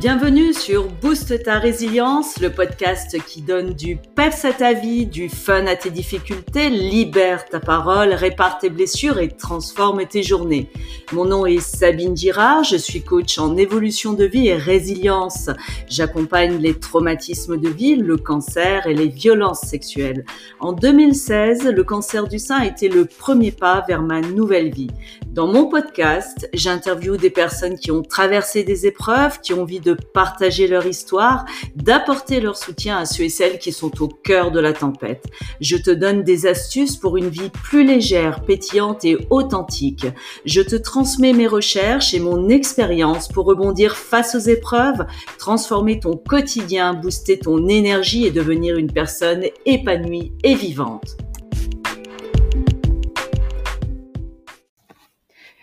Bienvenue sur Booste ta résilience, le podcast qui donne du peps à ta vie, du fun à tes difficultés, libère ta parole, répare tes blessures et transforme tes journées. Mon nom est Sabine Girard, je suis coach en évolution de vie et résilience. J'accompagne les traumatismes de vie, le cancer et les violences sexuelles. En 2016, le cancer du sein a été le premier pas vers ma nouvelle vie. Dans mon podcast, j'interviewe des personnes qui ont traversé des épreuves, qui ont envie de partager leur histoire, d'apporter leur soutien à ceux et celles qui sont au cœur de la tempête. Je te donne des astuces pour une vie plus légère, pétillante et authentique. Je te transmets mes recherches et mon expérience pour rebondir face aux épreuves, transformer ton quotidien, booster ton énergie et devenir une personne épanouie et vivante.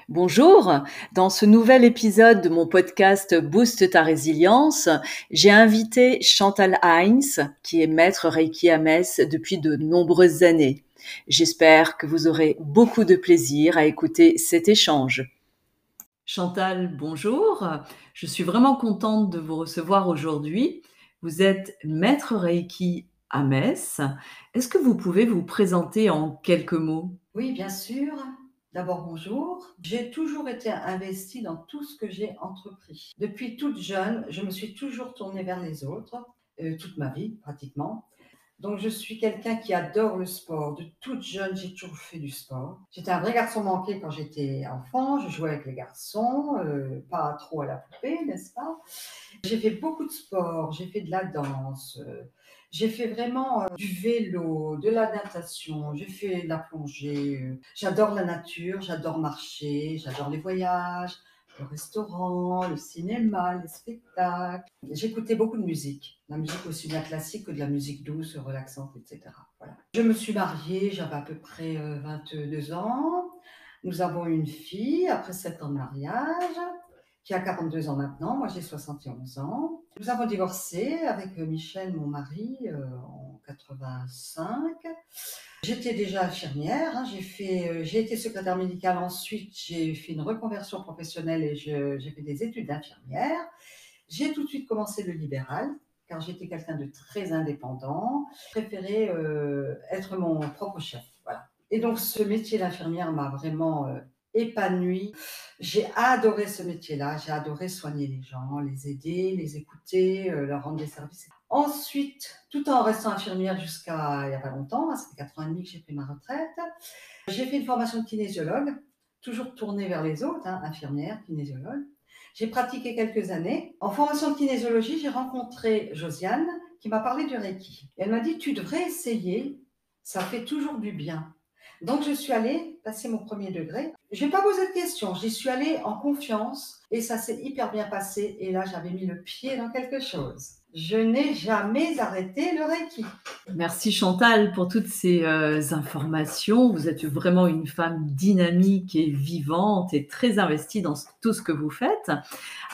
Bonjour, dans ce nouvel épisode de mon podcast Booste ta résilience, j'ai invité Chantal Heinz, qui est maître Reiki à Metz depuis de nombreuses années. J'espère que vous aurez beaucoup de plaisir à écouter cet échange. Chantal, bonjour. Je suis vraiment contente de vous recevoir aujourd'hui. Vous êtes maître Reiki à Metz. Est-ce que vous pouvez vous présenter en quelques mots? Oui, bien sûr. D'abord, bonjour. J'ai toujours été investie dans tout ce que j'ai entrepris. Depuis toute jeune, je me suis toujours tournée vers les autres, euh, toute ma vie pratiquement. Donc, je suis quelqu'un qui adore le sport. De toute jeune, j'ai toujours fait du sport. J'étais un vrai garçon manqué quand j'étais enfant. Je jouais avec les garçons, euh, pas trop à la poupée, n'est-ce pas? J'ai fait beaucoup de sport. J'ai fait de la danse. Euh, j'ai fait vraiment euh, du vélo, de la natation, j'ai fait de la plongée. Euh, j'adore la nature, j'adore marcher, j'adore les voyages, le restaurant, le cinéma, les spectacles. J'écoutais beaucoup de musique, la musique aussi bien classique que de la musique douce, relaxante, etc. Voilà. Je me suis mariée, j'avais à peu près 22 euh, ans. Nous avons une fille après 7 ans de mariage qui a 42 ans maintenant, moi j'ai 71 ans. Nous avons divorcé avec Michel, mon mari, euh, en 85. J'étais déjà infirmière, hein. j'ai, fait, euh, j'ai été secrétaire médicale ensuite, j'ai fait une reconversion professionnelle et j'ai fait des études d'infirmière. J'ai tout de suite commencé le libéral, car j'étais quelqu'un de très indépendant. Je préférais euh, être mon propre chef. Et donc ce métier d'infirmière m'a vraiment épanouie. J'ai adoré ce métier-là, j'ai adoré soigner les gens, les aider, les écouter, euh, leur rendre des services. Ensuite, tout en restant infirmière jusqu'à il n'y a pas longtemps, ça fait 4 ans et demi que j'ai pris ma retraite, j'ai fait une formation de kinésiologue, toujours tournée vers les autres, hein, infirmière, kinésiologue. J'ai pratiqué quelques années. En formation de kinésiologie, j'ai rencontré Josiane qui m'a parlé du Reiki. elle m'a dit, tu devrais essayer, ça fait toujours du bien. Donc, je suis allée passer mon premier degré. Je n'ai pas posé de questions. J'y suis allée en confiance et ça s'est hyper bien passé. Et là, j'avais mis le pied dans quelque chose. Je n'ai jamais arrêté le Reiki. Merci Chantal pour toutes ces euh, informations. Vous êtes vraiment une femme dynamique et vivante et très investie dans tout ce que vous faites.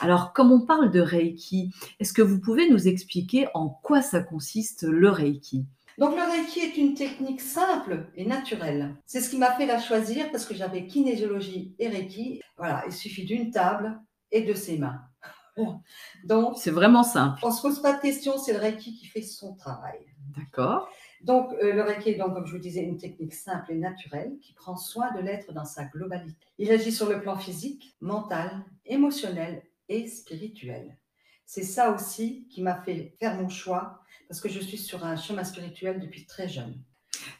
Alors, comme on parle de Reiki, est-ce que vous pouvez nous expliquer en quoi ça consiste le Reiki? Donc le Reiki est une technique simple et naturelle. C'est ce qui m'a fait la choisir parce que j'avais kinésiologie et Reiki. Voilà, il suffit d'une table et de ses mains. Donc c'est vraiment simple. On se pose pas de questions, c'est le Reiki qui fait son travail. D'accord. Donc euh, le Reiki est donc, comme je vous disais, une technique simple et naturelle qui prend soin de l'être dans sa globalité. Il agit sur le plan physique, mental, émotionnel et spirituel. C'est ça aussi qui m'a fait faire mon choix parce que je suis sur un chemin spirituel depuis très jeune.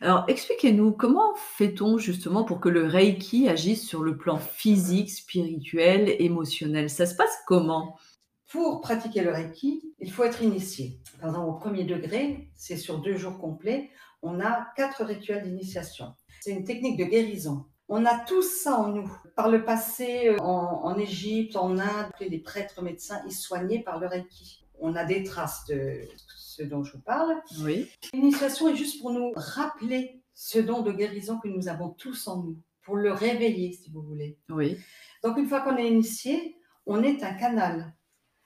Alors, expliquez-nous, comment fait-on justement pour que le Reiki agisse sur le plan physique, spirituel, émotionnel? Ça se passe comment? Pour pratiquer le Reiki, il faut être initié. Par exemple, au premier degré, c'est sur deux jours complets, on a quatre rituels d'initiation. C'est une technique de guérison. On a tout ça en nous. Par le passé, euh, en, Égypte, en Inde, les prêtres médecins, ils soignaient par le Reiki. On a des traces de ce dont je vous parle. Oui. L'initiation est juste pour nous rappeler ce don de guérison que nous avons tous en nous, pour le réveiller, si vous voulez. Oui. Donc, une fois qu'on est initié, on est un canal.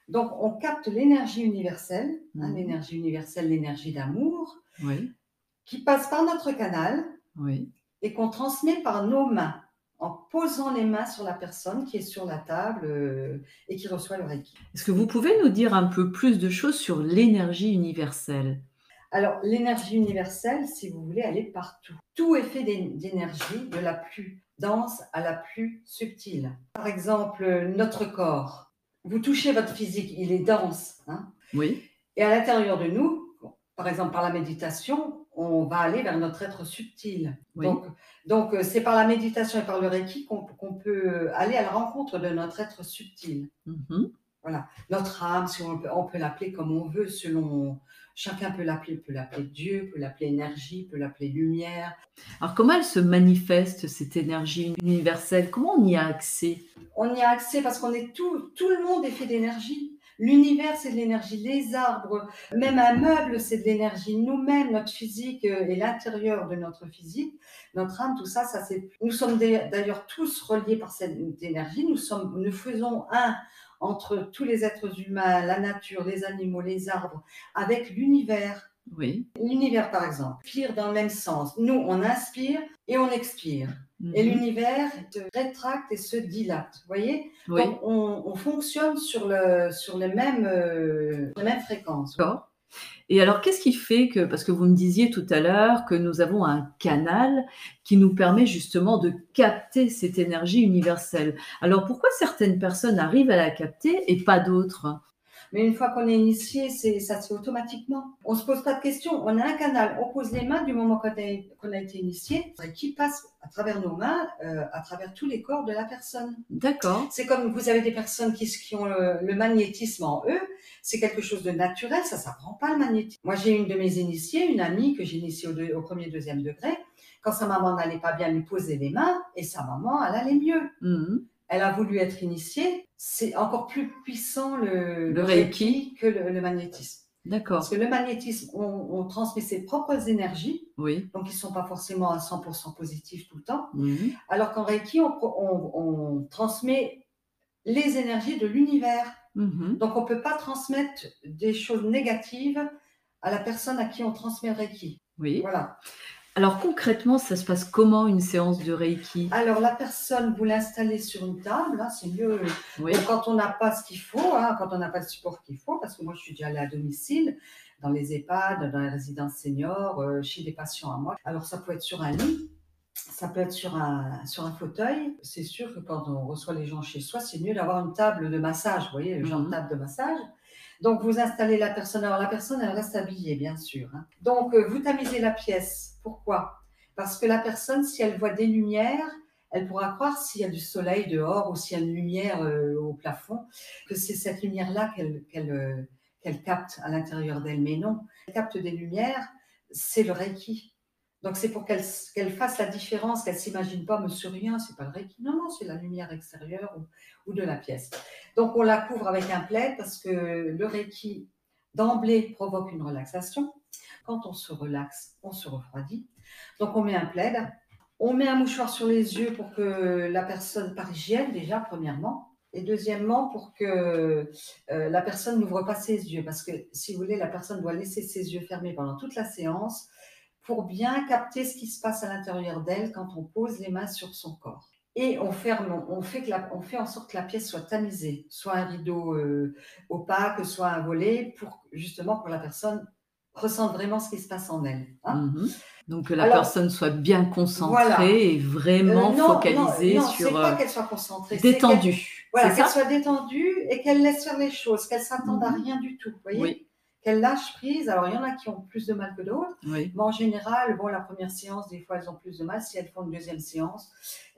Donc, on capte l'énergie universelle, hein, mhm. l'énergie universelle, l'énergie d'amour, oui. qui passe par notre canal oui et qu'on transmet par nos mains. En posant les mains sur la personne qui est sur la table euh, et qui reçoit le Reiki. Est-ce que vous pouvez nous dire un peu plus de choses sur l'énergie universelle? Alors, l'énergie universelle, si vous voulez, elle est partout. Tout est fait d'é- d'énergie, de la plus dense à la plus subtile. Par exemple, notre corps. Vous touchez votre physique, il est dense. hein? Oui. et à l'intérieur de nous, par exemple par la méditation, on va aller vers notre être subtil. Oui. Donc, donc euh, c'est par la méditation et par le Reiki qu'on peut aller à la rencontre de notre être subtil. Mhm. Notre âme, si on peut, peut l'appeler comme on veut, selon chacun peut l'appeler, peut l'appeler Dieu, peut l'appeler énergie, peut l'appeler lumière. Alors comment elle se manifeste, cette énergie universelle? Comment on y a accès? On y a accès parce qu'on est tout, tout le monde est fait d'énergie. L'univers, c'est de l'énergie. Les arbres, même un meuble, c'est de l'énergie. Nous-mêmes, notre physique euh, et l'intérieur de notre physique, notre âme, tout ça, ça c'est. Nous sommes d'a- d'ailleurs tous reliés par cette énergie. Nous sommes, nous faisons un entre tous les êtres humains, la nature, les animaux, les arbres, avec l'univers. Oui. L'univers, par exemple, inspire dans le même sens. Nous, on inspire et on expire. Et Mhm. l'univers se rétracte et se dilate. Vous voyez? Oui. donc, on, on fonctionne sur, le, sur les, mêmes, euh, les mêmes fréquences. D'accord. Et alors, qu'est-ce qui fait que, parce que vous me disiez tout à l'heure que nous avons un canal qui nous permet justement de capter cette énergie universelle. Alors, pourquoi certaines personnes arrivent à la capter et pas d'autres? Mais une fois qu'on est initié, c'est, ça se fait automatiquement. On ne se pose pas de questions. On a un canal. On pose les mains du moment qu'on a, qu'on a été initié, qui passe à travers nos mains, euh, à travers tous les corps de la personne. D'accord. C'est comme vous avez des personnes qui, qui ont le, le magnétisme en eux. C'est quelque chose de naturel, ça ne s'apprend pas le magnétisme. Moi, j'ai une de mes initiées, une amie que j'ai initiée au, deux- au premier, deuxième degré. Quand sa maman n'allait pas bien, lui poser les mains et sa maman, elle allait mieux. Mhm. Elle a voulu être initiée. C'est encore plus puissant le, Le Reiki. que le, le magnétisme. D'accord. Parce que le magnétisme, on, on transmet ses propres énergies, Oui. donc ils ne sont pas forcément à 100% positifs tout le temps. Mhm. Alors qu'en Reiki, on, on- on transmet les énergies de l'univers. Mhm. Donc, on ne peut pas transmettre des choses négatives à la personne à qui on transmet le Reiki. Oui. Voilà. Alors, concrètement, ça se passe comment une séance de Reiki? Alors, la personne, vous l'installez sur une table, hein, c'est mieux Oui. quand on n'a pas ce qu'il faut, hein, quand on n'a pas le support qu'il faut, parce que moi, je suis déjà allée à domicile, dans les EHPAD, dans les résidences seniors, euh, chez des patients à moi. Alors, ça peut être sur un lit, ça peut être sur un, sur un fauteuil. C'est sûr que quand on reçoit les gens chez soi, c'est mieux d'avoir une table de massage, vous voyez, le genre Mhm. de table de massage. Donc, vous installez la personne. Alors, la personne, elle reste habillée, bien sûr. hein. Donc, euh, vous tamisez la pièce. Pourquoi? Parce que la personne, si elle voit des lumières, elle pourra croire s'il y a du soleil dehors ou s'il y a une lumière euh, au plafond, que c'est cette lumière-là euh, qu'elle capte à l'intérieur d'elle. Mais non, elle capte des lumières, c'est le Reiki. Donc c'est pour qu'elle qu'elle fasse la différence, qu'elle s'imagine pas, monsieur rien, c'est pas le Reiki. Non, non, c'est la lumière extérieure ou, ou de la pièce. Donc on la couvre avec un plaid parce que le Reiki d'emblée provoque une relaxation. Quand on se relaxe, on se refroidit. Donc on met un plaid, on met un mouchoir sur les yeux pour que la personne, par hygiène déjà, premièrement, et deuxièmement, pour que euh, la personne n'ouvre pas ses yeux. Parce que, si vous voulez, la personne doit laisser ses yeux fermés pendant toute la séance pour bien capter ce qui se passe à l'intérieur d'elle quand on pose les mains sur son corps. Et on, ferme, on, fait que la- on fait en sorte que la pièce soit tamisée, soit un rideau euh, opaque, soit un volet, pour justement pour la personne ressente vraiment ce qui se passe en elle. hein. Mhm. Donc que la Alors, personne soit bien concentrée voilà. et vraiment Euh, non, focalisée non, non, sur pas euh, qu'elle soit concentrée, détendue. Voilà, c'est qu'elle soit détendue et qu'elle laisse faire les choses, qu'elle s'attende à Mhm. rien du tout. Vous voyez? Oui. Qu'elle lâche prise. Alors, il y en a qui ont plus de mal que d'autres, Oui. mais en général, bon, la première séance, des fois, elles ont plus de mal. Si elles font une deuxième séance,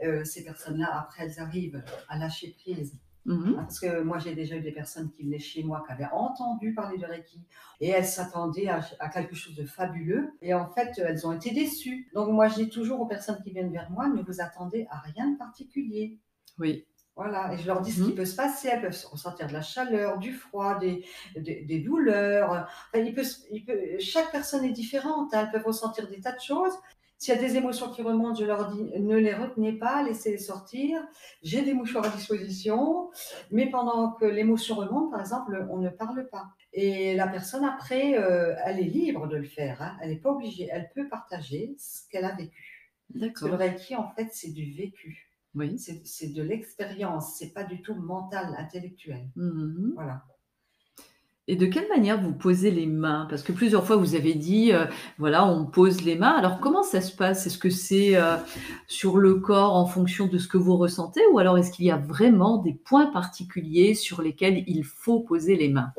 euh, ces personnes-là, après, elles arrivent à lâcher prise. Mhm. Parce que moi, j'ai déjà eu des personnes qui venaient chez moi, qui avaient entendu parler de Reiki, et elles s'attendaient à, à quelque chose de fabuleux, et en fait, elles ont été déçues. Donc, moi, je dis toujours aux personnes qui viennent vers moi, ne vous attendez à rien de particulier. Oui. Voilà, et je leur dis ce qui peut se passer. Elles peuvent ressentir de la chaleur, du froid, des, des, des douleurs. Enfin, il peut, se- il peut- chaque personne est différente. hein. Elles peuvent ressentir des tas de choses. S'il y a des émotions qui remontent, je leur dis ne les retenez pas, laissez-les sortir. J'ai des mouchoirs à disposition, mais pendant que l'émotion remonte, par exemple, on ne parle pas. Et la personne, après, euh, elle est libre de le faire. hein. Elle n'est pas obligée. Elle peut partager ce qu'elle a vécu. Que le D'accord. Reiki, en fait, c'est du vécu. Oui. C'est de l'expérience, c'est pas du tout mental, intellectuel. Mhm. Voilà. Et de quelle manière vous posez les mains? Parce que plusieurs fois vous avez dit, euh, voilà, on pose les mains. Alors comment ça se passe? Est-ce que c'est euh, sur le corps en fonction de ce que vous ressentez? Ou alors est-ce qu'il y a vraiment des points particuliers sur lesquels il faut poser les mains?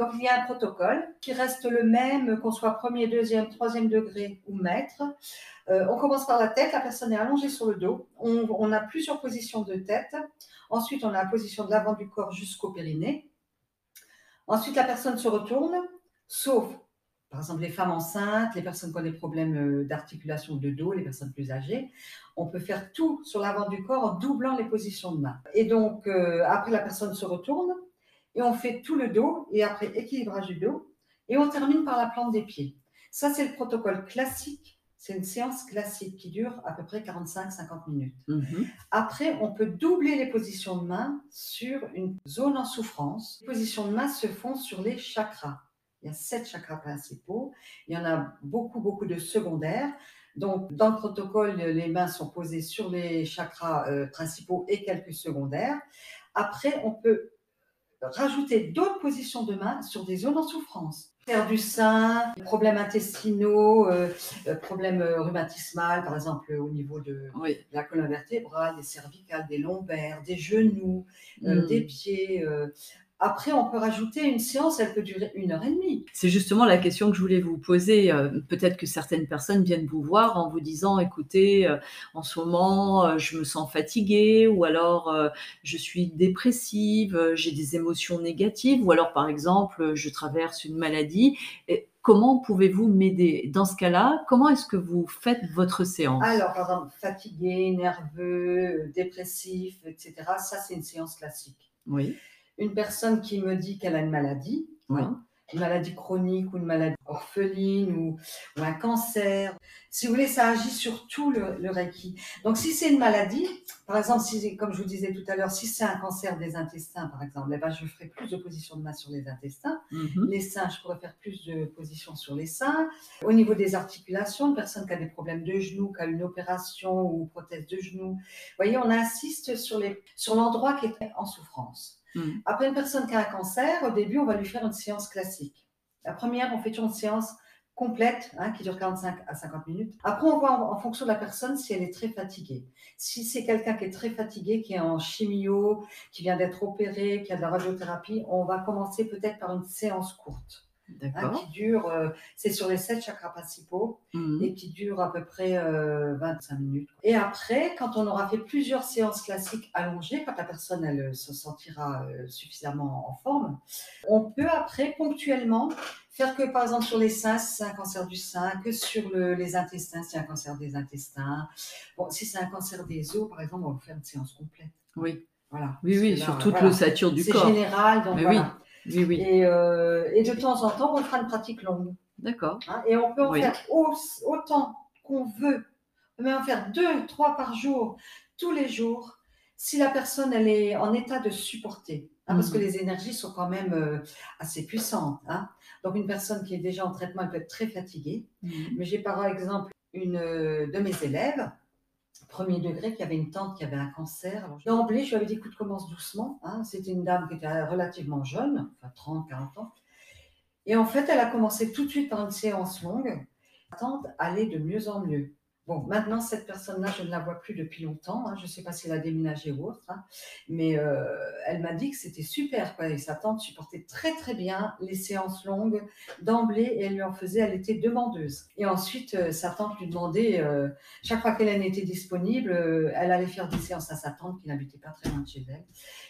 Donc il y a un protocole qui reste le même qu'on soit premier, deuxième, troisième degré ou maître. Euh, on commence par la tête, la personne est allongée sur le dos. On, on a plusieurs positions de tête. Ensuite, on a la position de l'avant du corps jusqu'au périnée. Ensuite, la personne se retourne, sauf, par exemple, les femmes enceintes, les personnes qui ont des problèmes euh, d'articulation de dos, les personnes plus âgées. On peut faire tout sur l'avant du corps en doublant les positions de main. Et donc, euh, après, la personne se retourne et on fait tout le dos et après, équilibrage du dos. Et on termine par la plante des pieds. Ça, c'est le protocole classique. C'est une séance classique qui dure à peu près 45-50 minutes. Mhm. Après, on peut doubler les positions de main sur une zone en souffrance. Les positions de main se font sur les chakras. Il y a sept chakras principaux. Il y en a beaucoup, beaucoup de secondaires. Donc, dans le protocole, les mains sont posées sur les chakras euh, principaux et quelques secondaires. Après, on peut rajouter d'autres positions de main sur des zones en souffrance. Faire du sein, problèmes intestinaux, euh, euh, problèmes euh, rhumatismales, par exemple au niveau de Oui. la colonne vertébrale, des cervicales, des lombaires, des genoux, euh, Mm. des pieds. euh. Après, on peut rajouter une séance, elle peut durer une heure et demie. C'est justement la question que je voulais vous poser. Euh, Peut-être que certaines personnes viennent vous voir en vous disant, écoutez, euh, en ce moment, euh, je me sens fatiguée, ou alors je suis dépressive, j'ai des émotions négatives, ou alors par exemple, je traverse une maladie. Et comment pouvez-vous m'aider Dans ce cas-là, comment est-ce que vous faites votre séance? Alors, par exemple, fatigué, nerveux, dépressif, etc. Ça, c'est une séance classique. Oui. Une personne qui me dit qu'elle a une maladie, Oui. hein, une maladie chronique ou une maladie orpheline ou, ou un cancer. Si vous voulez, ça agit sur tout le, le Reiki. Donc, si c'est une maladie, par exemple, si, comme je vous disais tout à l'heure, si c'est un cancer des intestins, par exemple, eh ben, je ferai plus de positions de main sur les intestins. Mhm. Les seins, je pourrais faire plus de positions sur les seins. Au niveau des articulations, une personne qui a des problèmes de genoux, qui a une opération ou prothèse de genou. Vous voyez, on insiste sur l'endroit qui est en souffrance. Après une personne qui a un cancer, au début, on va lui faire une séance classique. La première, on fait toujours une séance complète hein, qui dure 45 à 50 minutes. Après, on voit en fonction de la personne si elle est très fatiguée. Si c'est quelqu'un qui est très fatigué, qui est en chimio, qui vient d'être opéré, qui a de la radiothérapie, on va commencer peut-être par une séance courte hein, qui dure, euh, c'est sur les sept chakras principaux Mhm. et qui dure à peu près euh, 25 minutes. Et après, quand on aura fait plusieurs séances classiques allongées, quand la personne elle euh, se sentira euh, suffisamment en forme, on peut après ponctuellement faire que par exemple sur les seins, si c'est un cancer du sein, que sur le- les intestins, si c'est un cancer des intestins. Bon, si c'est un cancer des os, par exemple, on va faire une séance complète. Oui. Voilà. Oui, oui, là, sur toute voilà. l'ossature du C'est corps. général, donc Mais voilà. Oui, oui. Et, euh, et de temps en temps, on fera une pratique longue. D'accord. Hein, et on peut en Oui. faire au- autant qu'on veut, mais en faire deux, trois par jour, tous les jours, si la personne elle est en état de supporter. hein, Parce Mhm. que les énergies sont quand même euh, assez puissantes. hein. Donc une personne qui est déjà en traitement, elle peut être très fatiguée. Mhm. Mais j'ai par exemple une euh, de mes élèves, premier degré, qui avait une tante qui avait un cancer. D'emblée, je lui avais dit, écoute, commence doucement. hein. C'était une dame qui était relativement jeune, enfin 30, 40 ans. Et en fait, elle a commencé tout de suite par une séance longue. La tante allait de mieux en mieux. Bon, maintenant, cette personne-là, je ne la vois plus depuis longtemps. hein. Je ne sais pas si elle a déménagé ou autre. hein. Mais euh, elle m'a dit que c'était super. Quoi. Et sa tante supportait très, très bien les séances longues d'emblée. Et elle lui en faisait, elle était demandeuse. Et ensuite, euh, sa tante lui demandait, euh, chaque fois qu'elle était disponible, elle allait faire des séances à sa tante qui n'habitait pas très loin de chez elle.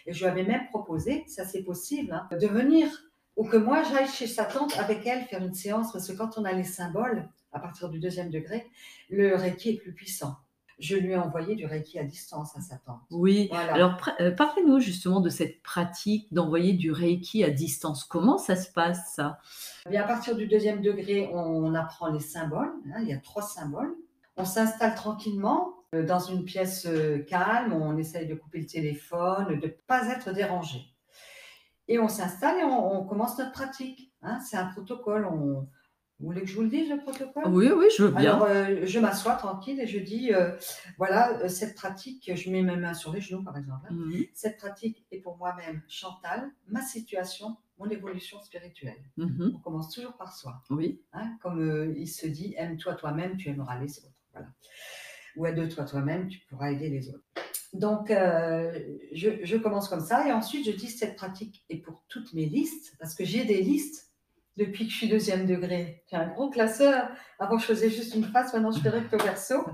Et je lui avais même proposé, ça c'est possible, hein, de venir ou que moi j'aille chez sa tante avec elle faire une séance, parce que quand on a les symboles, à partir du deuxième degré, le Reiki est plus puissant. Je lui ai envoyé du Reiki à distance à sa tante. Oui. Voilà. Alors, euh, parlez-nous justement de cette pratique d'envoyer du Reiki à distance. Comment ça se passe, ça? Eh Bien, à partir du deuxième degré, on apprend les symboles. hein, il y a trois symboles. On s'installe tranquillement euh, dans une pièce euh, calme. On essaye de couper le téléphone, de ne pas être dérangé. Et on s'installe et on, on commence notre pratique. hein. C'est un protocole. On, Vous voulez que je vous le dise, le protocole? Oui, oui, je veux bien. Alors, euh, je m'assois tranquille et je dis, euh, voilà, euh, cette pratique, je mets mes mains sur les genoux, par exemple. hein. Mhm, Cette pratique est pour moi-même, Chantal, ma situation, mon évolution spirituelle. mhm, On commence toujours par soi. Oui. hein. Comme euh, il se dit, aime-toi toi-même, tu aimeras les autres. Voilà. Ou aide-toi toi-même, tu pourras aider les autres. Donc, euh, je, je commence comme ça et ensuite je dis, cette pratique est pour toutes mes listes, parce que j'ai des listes depuis que je suis deuxième degré. J'ai un gros classeur. Avant, je faisais juste une face, maintenant, je fais recto verso.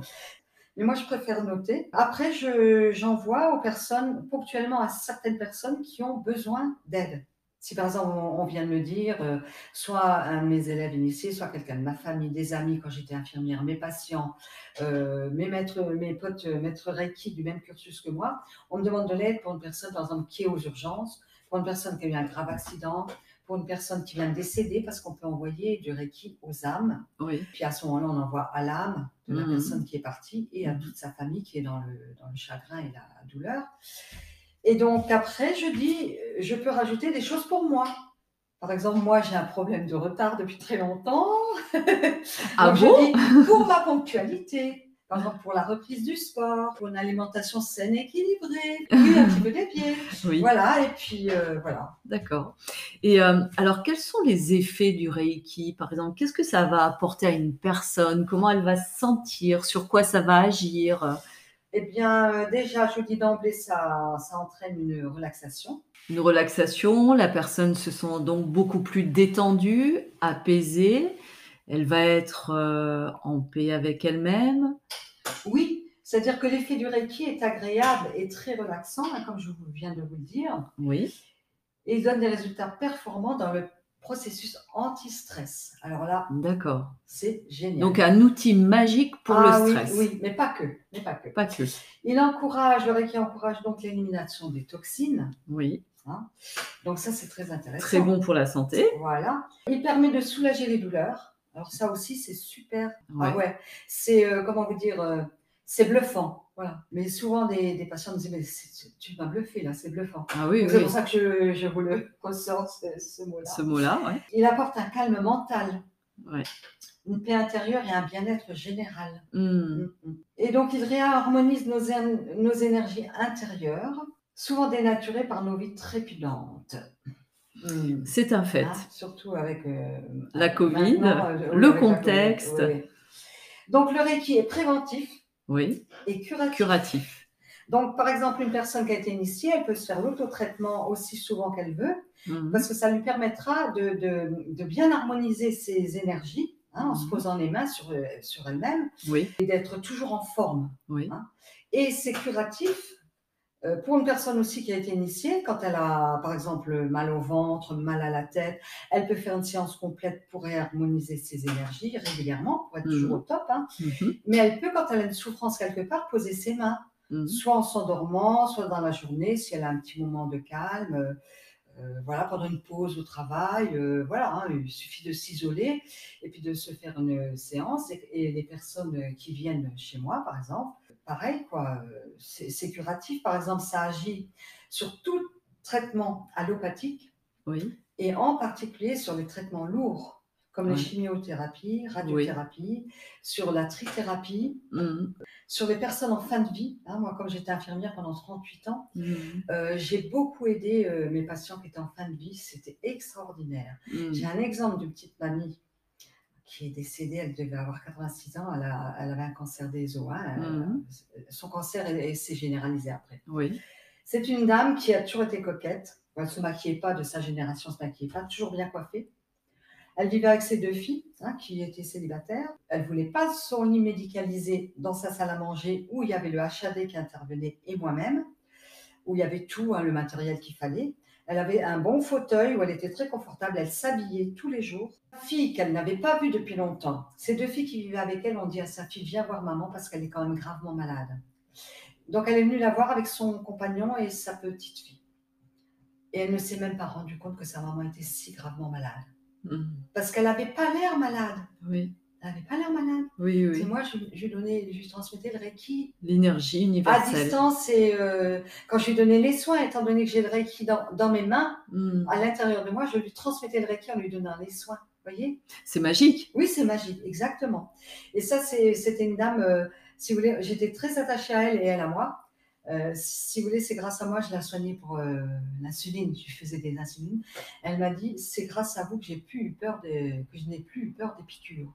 Mais moi, je préfère noter. Après, je- j'envoie aux personnes, ponctuellement à certaines personnes qui ont besoin d'aide. Si par exemple, on, on vient de me dire, euh, soit un de mes élèves initiés, soit quelqu'un de ma famille, des amis quand j'étais infirmière, mes patients, euh, mes maîtres, mes potes euh, maîtres Reiki du même cursus que moi, on me demande de l'aide pour une personne, par exemple, qui est aux urgences, pour une personne qui a eu un grave accident, pour une personne qui vient de décéder, parce qu'on peut envoyer du Reiki aux âmes. Oui. Puis à ce moment-là, on envoie à l'âme de la Mhm. personne qui est partie et à Mhm. toute sa famille qui est dans le, dans le chagrin et la douleur. Et donc après, je dis, je peux rajouter des choses pour moi. Par exemple, moi, j'ai un problème de retard depuis très longtemps. Ah Donc, bon? je dis, pour ma ponctualité, par exemple pour la reprise du sport, pour une alimentation saine et équilibrée, oui, un petit peu des pieds. Oui. Voilà, et puis euh, voilà. D'accord. Et euh, alors, quels sont les effets du Reiki, par exemple? Qu'est-ce que ça va apporter à une personne? Comment elle va se sentir? Sur quoi ça va agir? Eh bien, euh, déjà, je vous dis d'emblée, ça, ça entraîne une relaxation. Une relaxation, la personne se sent donc beaucoup plus détendue, apaisée. Elle va être euh, en paix avec elle-même. Oui, c'est-à-dire que l'effet du Reiki est agréable et très relaxant, hein, comme je viens de vous le dire, Oui. et il donne des résultats performants dans le processus anti-stress. Alors là, D'accord. c'est génial. Donc, un outil magique pour Ah le oui, stress. Oui, mais pas que, mais pas que. Pas que. Il encourage, le Reiki encourage donc l'élimination des toxines. Oui. Donc ça, c'est très intéressant. Très bon pour la santé. Voilà. Il permet de soulager les douleurs. Alors ça aussi, c'est super. Ouais. Ah ouais, c'est, euh, comment vous dire, euh, c'est bluffant. Voilà. Mais souvent, des, des patients me disent, mais c'est- tu m'as bluffé là, c'est bluffant. Ah oui, Donc, oui. C'est pour ça que je, je vous le ressors, ce, ce mot-là. Ce mot-là, ouais. Il apporte un calme mental, Ouais. une paix intérieure et un bien-être général. Hmm. Mhm. Et donc, il réharmonise nos, nos énergies intérieures, souvent dénaturées par nos vies trépidantes. Mhm. C'est un fait. Hein, surtout avec euh, La Covid, maintenant, euh, le avec la contexte. Covid, oui, oui. Donc le Reiki est préventif Oui. et curatif. Curatif. Donc par exemple, une personne qui a été initiée, elle peut se faire l'autotraitement aussi souvent qu'elle veut, Mhm. parce que ça lui permettra de, de- de bien harmoniser ses énergies hein, en se Mhm. posant les mains sur, euh, sur elle-même Oui. et d'être toujours en forme. Oui. Et c'est curatif pour une personne aussi qui a été initiée, quand elle a par exemple mal au ventre, mal à la tête, elle peut faire une séance complète pour réharmoniser ses énergies régulièrement, pour être Mhm. toujours au top. hein. Mhm. Mais elle peut, quand elle a une souffrance quelque part, poser ses mains, Mhm. soit en s'endormant, soit dans la journée, si elle a un petit moment de calme. euh, euh, voilà, pendant une pause au travail, euh, voilà, hein, il suffit de s'isoler et puis de se faire une séance. Et, et les personnes qui viennent chez moi, par exemple, pareil, quoi, c'est curatif. Par exemple, ça agit sur tout traitement allopathique Oui. et en particulier sur les traitements lourds, comme les chimiothérapies, radiothérapies, sur la trithérapie, Mhm. sur les personnes en fin de vie. hein. moi, comme j'étais infirmière pendant 38 ans, Mhm. euh, j'ai beaucoup aidé euh, mes patients qui étaient en fin de vie. C'était extraordinaire. Mhm. J'ai un exemple d'une petite mamie qui est décédée. Elle devait avoir 86 ans. Elle, a- elle avait un cancer des os. hein. Elle- Mhm. Son cancer s'est généralisé après. Oui. C'est une dame qui a toujours été coquette. Elle ne se maquillait pas de sa génération, ne se maquillait pas, toujours bien coiffée. Elle vivait avec ses deux filles, hein, qui étaient célibataires. Elle ne voulait pas son lit médicalisé dans sa salle à manger où il y avait le HAD qui intervenait et moi-même, où il y avait tout, hein, le matériel qu'il fallait. Elle avait un bon fauteuil où elle était très confortable. Elle s'habillait tous les jours. Sa fille qu'elle n'avait pas vue depuis longtemps, ces deux filles qui vivaient avec elle ont dit à sa fille Viens voir maman parce qu'elle est quand même gravement malade. Donc elle est venue la voir avec son compagnon et sa petite fille. Et elle ne s'est même pas rendue compte que sa maman était si gravement malade. Mhm. Parce qu'elle n'avait pas l'air malade. Oui. Elle n'avait pas l'air malade. Oui, C'est oui. moi, je, je lui donnais, je lui transmettais le Reiki L'énergie à universelle. distance. Et euh, quand je lui donnais les soins, étant donné que j'ai le Reiki dans, dans mes mains, Mhm. à l'intérieur de moi, je lui transmettais le Reiki en lui donnant les soins. voyez? C'est magique. Oui, c'est magique, exactement. Et ça, c'était une dame, euh, si vous voulez, j'étais très attachée à elle et elle à moi. Euh, si vous voulez, c'est grâce à moi, je la soignais pour euh, l'insuline, je faisais des insulines. Elle m'a dit, c'est grâce à vous que j'ai plus eu peur de, que je n'ai plus eu peur des piqûres.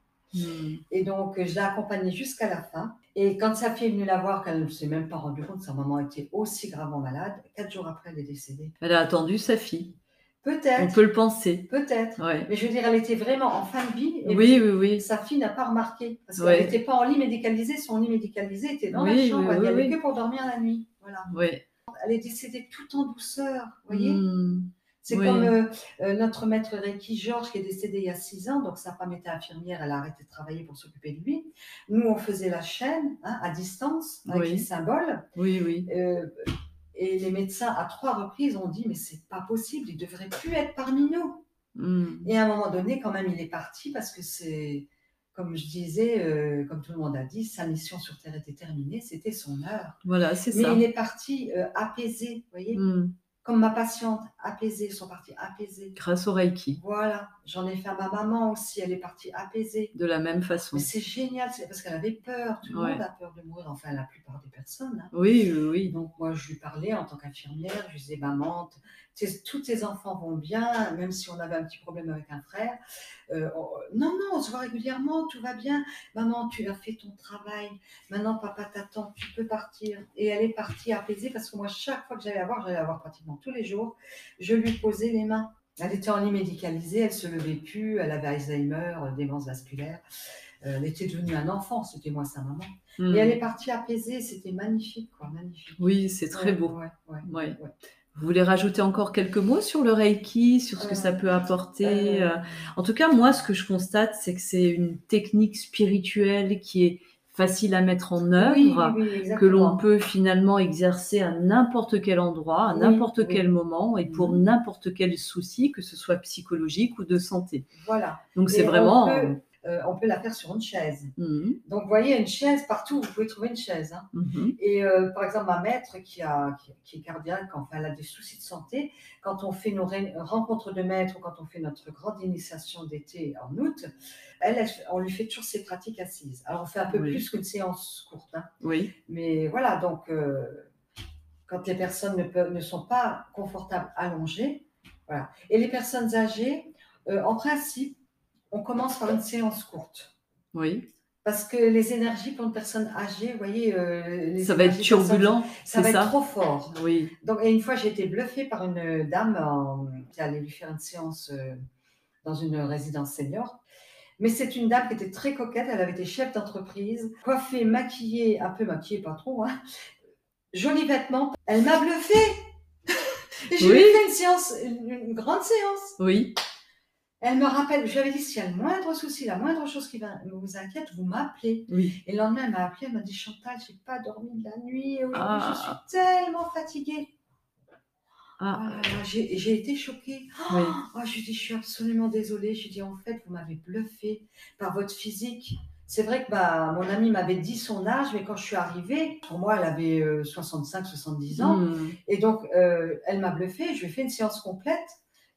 Et donc, je l'ai accompagnée jusqu'à la fin. Et quand sa fille est venue la voir, qu'elle ne s'est même pas rendue compte sa maman était aussi gravement malade, quatre jours après, elle est décédée. Elle a attendu sa fille. On Peut-être, peut le penser. peut-être. Ouais. Mais je veux dire, elle était vraiment en fin de vie. Et Oui, oui, oui. sa fille n'a pas remarqué. Parce Ouais. qu'elle n'était pas en lit médicalisé. Son lit médicalisé était dans Oui, la chambre. oui, elle n'y oui. que pour dormir la nuit. Voilà. Elle est décédée tout en douceur. Vous voyez Hmm. C'est oui. comme euh, euh, notre maître Reiki Georges qui est décédé il y a six ans. Donc sa femme était infirmière. Elle a arrêté de travailler pour s'occuper de lui. Nous, on faisait la chaîne hein, à distance avec Oui. les symboles. Oui, oui. Euh, et les médecins, à trois reprises, ont dit Mais c'est pas possible. Il devrait plus être parmi nous. Hmm. Et à un moment donné, quand même, il est parti parce que c'est, comme je disais, comme tout le monde a dit, sa mission sur Terre était terminée, c'était son heure. Voilà, c'est Mais ça. il est parti apaisé, vous voyez, Hmm. comme ma patiente, apaisée, ils sont partis apaisés. Grâce au Reiki, Voilà, j'en ai fait à ma maman aussi, elle est partie apaisée. de la même façon. Mais c'est génial, c'est parce qu'elle avait peur, tout le Ouais. monde a peur de mourir, enfin la plupart des personnes. hein. Oui, oui, oui. donc moi, je lui parlais en tant qu'infirmière, je lui disais, maman, tous tes enfants vont bien, même si on avait un petit problème avec un frère. Euh, on- non, non, on se voit régulièrement, tout va bien. Maman, tu as fait ton travail. Maintenant, papa t'attend, tu peux partir. Et elle est partie apaisée parce que moi, chaque fois que j'allais la voir, j'allais la voir pratiquement tous les jours, je lui posais les mains. Elle était en lit médicalisée, elle se levait plus, elle avait Alzheimer, euh, démence vasculaire. Euh, elle était devenue un enfant, c'était moi sa maman. Hmm. Et elle est partie apaisée, c'était magnifique, quoi, magnifique. Oui, c'est très Ouais, beau. ouais, ouais. Vous voulez rajouter encore quelques mots sur le Reiki, sur ce que Euh, ça peut apporter En tout cas, moi, ce que je constate, c'est que c'est une technique spirituelle qui est facile à mettre en œuvre, oui, oui, que l'on peut finalement exercer à n'importe quel endroit, à Oui, n'importe quel moment et pour Mhm. n'importe quel souci, que ce soit psychologique ou de santé. Voilà. Donc c'est vraiment... peut- euh, on peut la faire sur une chaise. Mhm, Donc, vous voyez, une chaise, partout, vous pouvez trouver une chaise. hein. mhm. Et euh, par exemple, ma maître qui, a, qui, qui est cardiaque, enfin, elle a des soucis de santé, quand on fait nos rencontres de maîtres ou quand on fait notre grande initiation d'été en août, elle, on lui fait toujours ses pratiques assises. Alors, on fait un peu Oui. plus qu'une séance courte. hein. Oui, Mais voilà, donc, euh, quand les personnes ne, peuvent, ne sont pas confortables allongées, voilà. Et les personnes âgées, euh, en principe, on commence par une séance courte. oui. Parce que les énergies pour une personne âgée, vous voyez, euh, les Ça va être turbulent, ça va être trop fort. Oui, Donc, et une fois, j'ai été bluffée par une dame en- qui allait lui faire une séance euh, dans une résidence senior. Mais c'est une dame qui était très coquette. Elle avait été chef d'entreprise, coiffée, maquillée, un peu maquillée, pas trop. Hein. Jolis vêtements. Elle m'a bluffée. Et je lui ai Oui. fait une séance, une, une grande séance. oui, Elle me rappelle, je lui avais dit, s'il y a le moindre souci, la moindre chose qui va- vous inquiète, vous m'appelez. oui. Et le lendemain, elle m'a appelé, elle m'a dit Chantal, j'ai pas dormi de la nuit et aujourd'hui Ah. je suis tellement fatiguée. Ah, Ah j'ai été choquée. oui. Ah, je lui ai dit, je suis absolument désolée. Je lui ai dit, en fait, vous m'avez bluffé par votre physique. C'est vrai que bah, mon amie m'avait dit son âge, mais quand je suis arrivée, pour moi, elle avait 65-70 ans. Hmm. Et donc, euh, elle m'a bluffé. Je lui ai fait une séance complète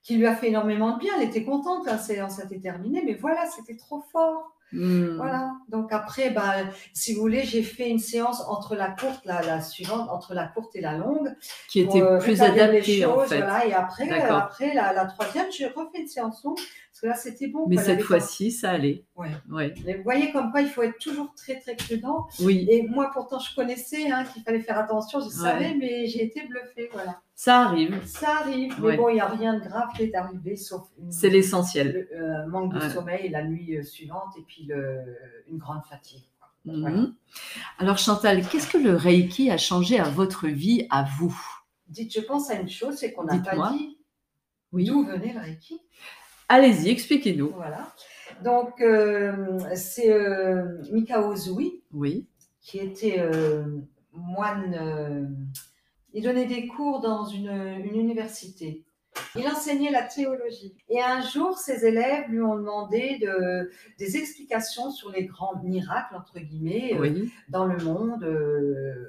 qui lui a fait énormément de bien. Elle était contente, la séance était terminée, mais voilà, c'était trop fort. Hmm. Voilà. Donc après, bah, si vous voulez, j'ai fait une séance entre la courte, la, la suivante, entre la courte et la longue. Qui pour, était euh, plus rétablir les adapté en choses, fait. Voilà. Et après, euh, après la, la troisième, j'ai refait une séance longue parce que là, c'était bon. Mais quoi, cette fois-ci, ça allait. Ouais. Ouais. Mais vous voyez comme quoi il faut être toujours très très prudent. Oui, Et moi, pourtant, je connaissais hein, qu'il fallait faire attention, je savais, mais j'ai été bluffée. Voilà. ça arrive. Ça arrive, mais Ouais. bon, il n'y a rien de grave qui est arrivé, sauf C'est l'essentiel. le euh, manque de sommeil la nuit euh, suivante et puis le, une grande fatigue. Mhm. Voilà. Alors Chantal, qu'est-ce que le Reiki a changé à votre vie, à vous? Dites, je pense à une chose, c'est qu'on n'a pas dit Oui. d'où venait le Reiki. Allez-y, expliquez-nous. Voilà. Donc, euh, c'est euh, Mikao Oui. qui était euh, moine. euh, il donnait des cours dans une, une université. Il enseignait la théologie. Et un jour, ses élèves lui ont demandé de, des explications sur les grands miracles, entre guillemets, Oui. dans le monde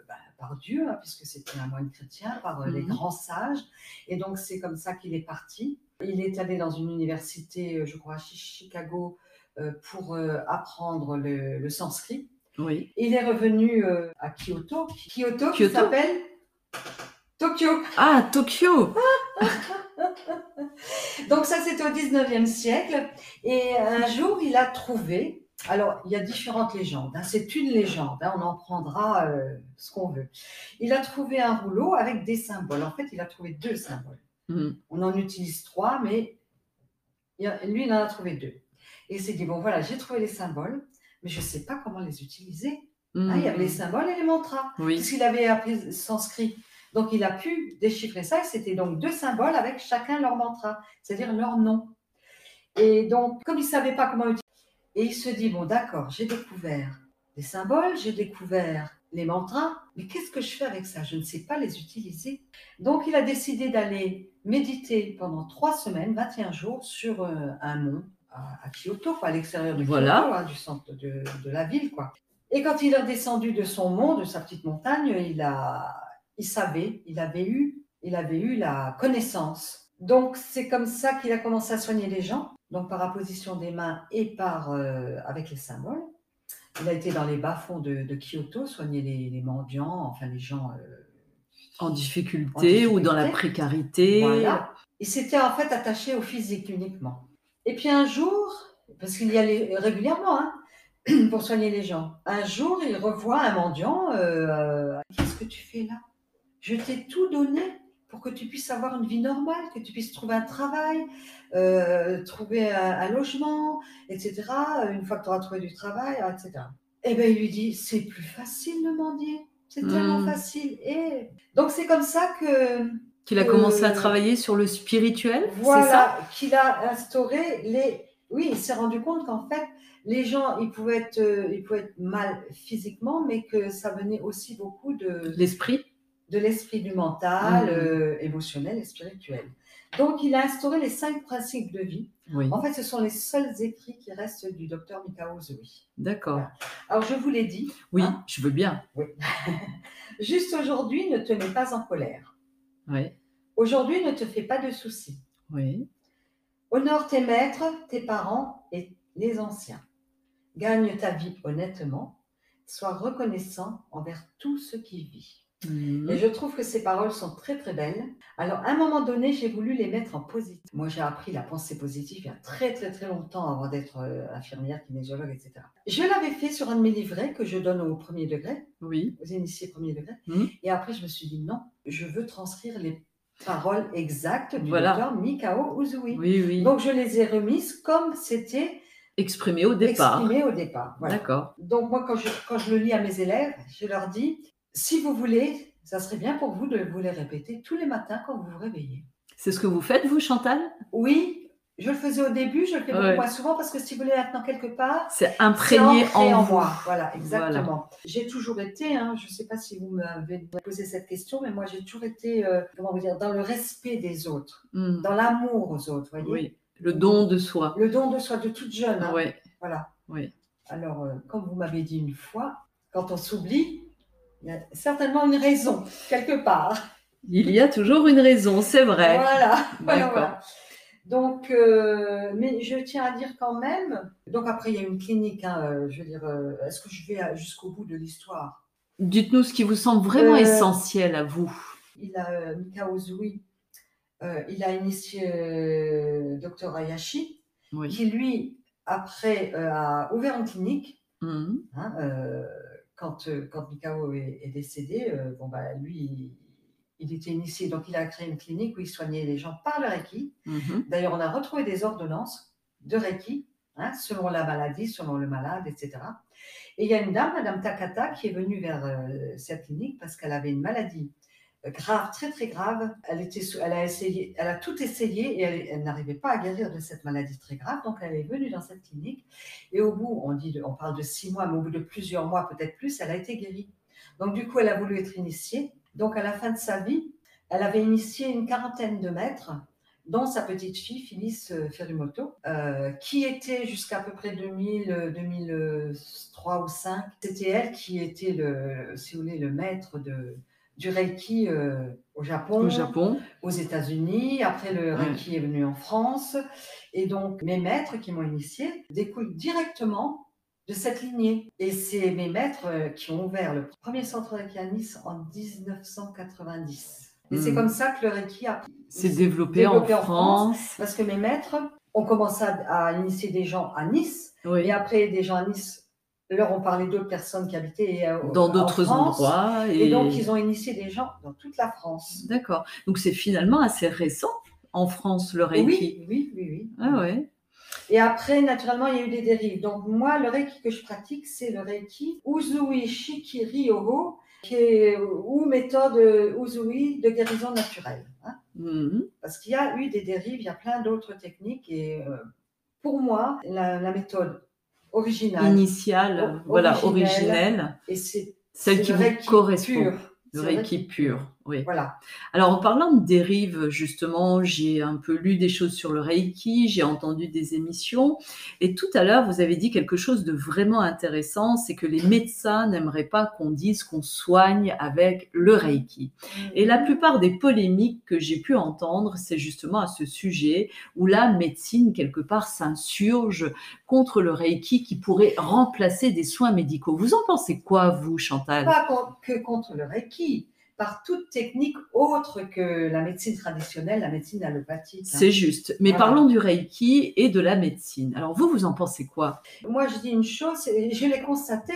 bah, par Dieu, hein, puisque c'était un moine chrétien, par euh, les Mhm. grands sages. Et donc, c'est comme ça qu'il est parti. Il est allé dans une université, euh, je crois, à Chicago, euh, pour euh, apprendre le, le sanskrit. Oui. Il est revenu à Kyoto. Kyoto, qui Kyoto s'appelle Tokyo. Ah, Tokyo Donc ça, c'était au 19e siècle. Et un jour, il a trouvé, alors il y a différentes légendes, hein, c'est une légende, hein, on en prendra euh, ce qu'on veut. Il a trouvé un rouleau avec des symboles. En fait, il a trouvé deux symboles. Hmm. On en utilise trois, mais il y a- lui, il en a trouvé deux. Et il s'est dit, bon voilà, j'ai trouvé les symboles, mais je ne sais pas comment les utiliser. Hein, il y avait les symboles et les mantras. Oui. puisqu'il avait appris sanskrit. Donc, il a pu déchiffrer ça. et C'était donc deux symboles avec chacun leur mantra, c'est-à-dire leur nom. Et donc, comme il ne savait pas comment utiliser, et il se dit, bon, d'accord, j'ai découvert les symboles, j'ai découvert les mantras, mais qu'est-ce que je fais avec ça? Je ne sais pas les utiliser. Donc, il a décidé d'aller méditer pendant trois semaines, 21 jours, sur euh, un mont à, à Kyoto, quoi, à l'extérieur de Voilà. Kyoto, hein, du centre de, de la ville. quoi. Et quand il est redescendu de son mont, de sa petite montagne, il, a, il savait, il avait, eu, il avait eu la connaissance. Donc c'est comme ça qu'il a commencé à soigner les gens, donc par apposition des mains et par euh, avec les symboles. Il a été dans les bas-fonds de, de Kyoto, soigner les, les mendiants, enfin les gens. euh, En difficulté, En ou dans la précarité. voilà. Il s'était en fait attaché au physique uniquement. Et puis un jour, parce qu'il y allait régulièrement hein, pour soigner les gens, un jour il revoit un mendiant. euh, euh, Qu'est-ce que tu fais là? Je t'ai tout donné pour que tu puisses avoir une vie normale, que tu puisses trouver un travail, euh, trouver un, un logement, etc. Une fois que tu auras trouvé du travail, etc. Et bien il lui dit, c'est plus facile de mendier. C'est tellement Mm. facile. Et donc c'est comme ça que Qu'il a commencé à Euh, travailler sur le spirituel, c'est ça? voilà, qu'il a instauré les. Oui, il s'est rendu compte qu'en fait, les gens, ils pouvaient, être, euh, ils pouvaient être mal physiquement, mais que ça venait aussi beaucoup de, L'esprit? De l'esprit du mental, Mhm. euh, émotionnel et spirituel. Donc, il a instauré les cinq principes de vie. Oui, En fait, ce sont les seuls écrits qui restent du docteur Mikao d'accord. Alors, je vous l'ai dit, Oui, Hein je veux bien. juste aujourd'hui, ne te mets pas en colère. Oui, Aujourd'hui, ne te fais pas de soucis. oui. Honore tes maîtres, tes parents et les anciens. Gagne ta vie honnêtement. Sois reconnaissant envers tout ce qui vit. Mhm. Et je trouve que ces paroles sont très très belles. Alors, à un moment donné, j'ai voulu les mettre en positif. Moi, j'ai appris la pensée positive il y a très très très longtemps avant d'être euh, infirmière, kinésiologue, etc. Je l'avais fait sur un de mes livrets que je donne au premier degré, Oui, aux initiés premier degré. Mhm. Et après, je me suis dit non, je veux transcrire les paroles exactes du Voilà. docteur Mikao Uzui. oui, oui. Donc, je les ai remises comme c'était Exprimé au départ. exprimé au départ. Voilà. D'accord. Donc, moi, quand je, quand je le lis à mes élèves, je leur dis, si vous voulez, ça serait bien pour vous de vous les répéter tous les matins quand vous vous réveillez. C'est ce que vous faites, vous, Chantal? Oui, je le faisais au début, je le fais beaucoup Ouais. moins souvent parce que si vous voulez maintenant quelque part, C'est imprégné en, moi. Voilà, exactement. J'ai toujours été, hein, je ne sais pas si vous m'avez posé cette question, mais moi j'ai toujours été, euh, comment vous dire, dans le respect des autres, Mhm. dans l'amour aux autres, voyez? Oui, le don de soi. Le don de soi de toute jeune. hein. Ouais. Voilà. Oui. Alors, euh, comme vous m'avez dit une fois, quand on s'oublie, il y a certainement une raison, quelque part. Il y a toujours une raison, c'est vrai. Voilà. voilà, voilà. Donc, euh, mais je tiens à dire quand même, donc après il y a une clinique, hein, euh, je veux dire, euh, est-ce que je vais jusqu'au bout de l'histoire? Dites-nous ce qui vous semble vraiment Euh, essentiel à vous. Il a, euh, Mikao Zui, euh, il a initié Dr Hayashi, Oui. qui lui, après, a ouvert une clinique Mhm. Hein, quand, euh, quand Mikao est, est décédé, euh, bon, bah, lui, il, il était initié, donc il a créé une clinique où il soignait les gens par le Reiki. Mhm. D'ailleurs, on a retrouvé des ordonnances de Reiki, hein, selon la maladie, selon le malade, etc. Et il y a une dame, Madame Takata, qui est venue vers euh, cette clinique parce qu'elle avait une maladie grave, très très grave. Elle, était elle, a essayé, elle a tout essayé et elle, n'arrivait pas à guérir de cette maladie très grave. Donc elle est venue dans cette clinique et au bout, on, dit on parle de six mois, mais au bout de plusieurs mois, peut-être plus, elle a été guérie. Donc du coup, elle a voulu être initiée. Donc à la fin de sa vie, elle avait initié une quarantaine de maîtres dont sa petite fille, Phyllis euh, Ferrumoto, euh, qui était jusqu'à peu près 2000, euh, 2003 ou 5. C'était elle qui était, le, si vous voulez, le maître de, du Reiki euh, au Japon, Au Japon. aux États-Unis. Après, le Ouais. Reiki est venu en France. Et donc, mes maîtres qui m'ont initié découlent directement de cette lignée. Et c'est mes maîtres euh, qui ont ouvert le premier centre Reiki à Nice en 1990. Et c'est Mm. comme ça que le Reiki a s'est développé, développé en France. Parce que mes maîtres ont commencé à, à initier des gens à Nice. Oui. Et après, des gens à Nice leur ont parlé d'autres personnes qui habitaient euh, Dans d'autres endroits. Et... Et, donc, ils ont initié des gens dans toute la France. D'accord. Donc c'est finalement assez récent en France le Reiki. Oui, oui, oui, oui. Ah ouais. Et après, naturellement, il y a eu des dérives. Donc, moi, le Reiki que je pratique, c'est le Reiki Uzui Shikiri Oho, qui est, ou méthode Uzui de guérison naturelle. hein. Mhm. Parce qu'il y a eu des dérives, il y a plein d'autres techniques. Et euh, pour moi, la, la méthode originale, Initiale, O- voilà, originelle. et c'est celle qui vous correspond. pur. Le Reiki pur, oui. Voilà. Alors en parlant de dérive, justement, j'ai un peu lu des choses sur le Reiki, j'ai entendu des émissions, et tout à l'heure, vous avez dit quelque chose de vraiment intéressant, c'est que les médecins n'aimeraient pas qu'on dise qu'on soigne avec le Reiki. Et la plupart des polémiques que j'ai pu entendre, c'est justement à ce sujet où la médecine, quelque part, s'insurge contre le Reiki qui pourrait remplacer des soins médicaux. Vous en pensez quoi, vous, Chantal? Pas que contre le Reiki, par toute technique autre que la médecine traditionnelle, la médecine allopathique. hein. C'est juste. Mais Voilà. parlons du Reiki et de la médecine. Alors vous, vous en pensez quoi? Moi, je dis une chose, je l'ai constaté.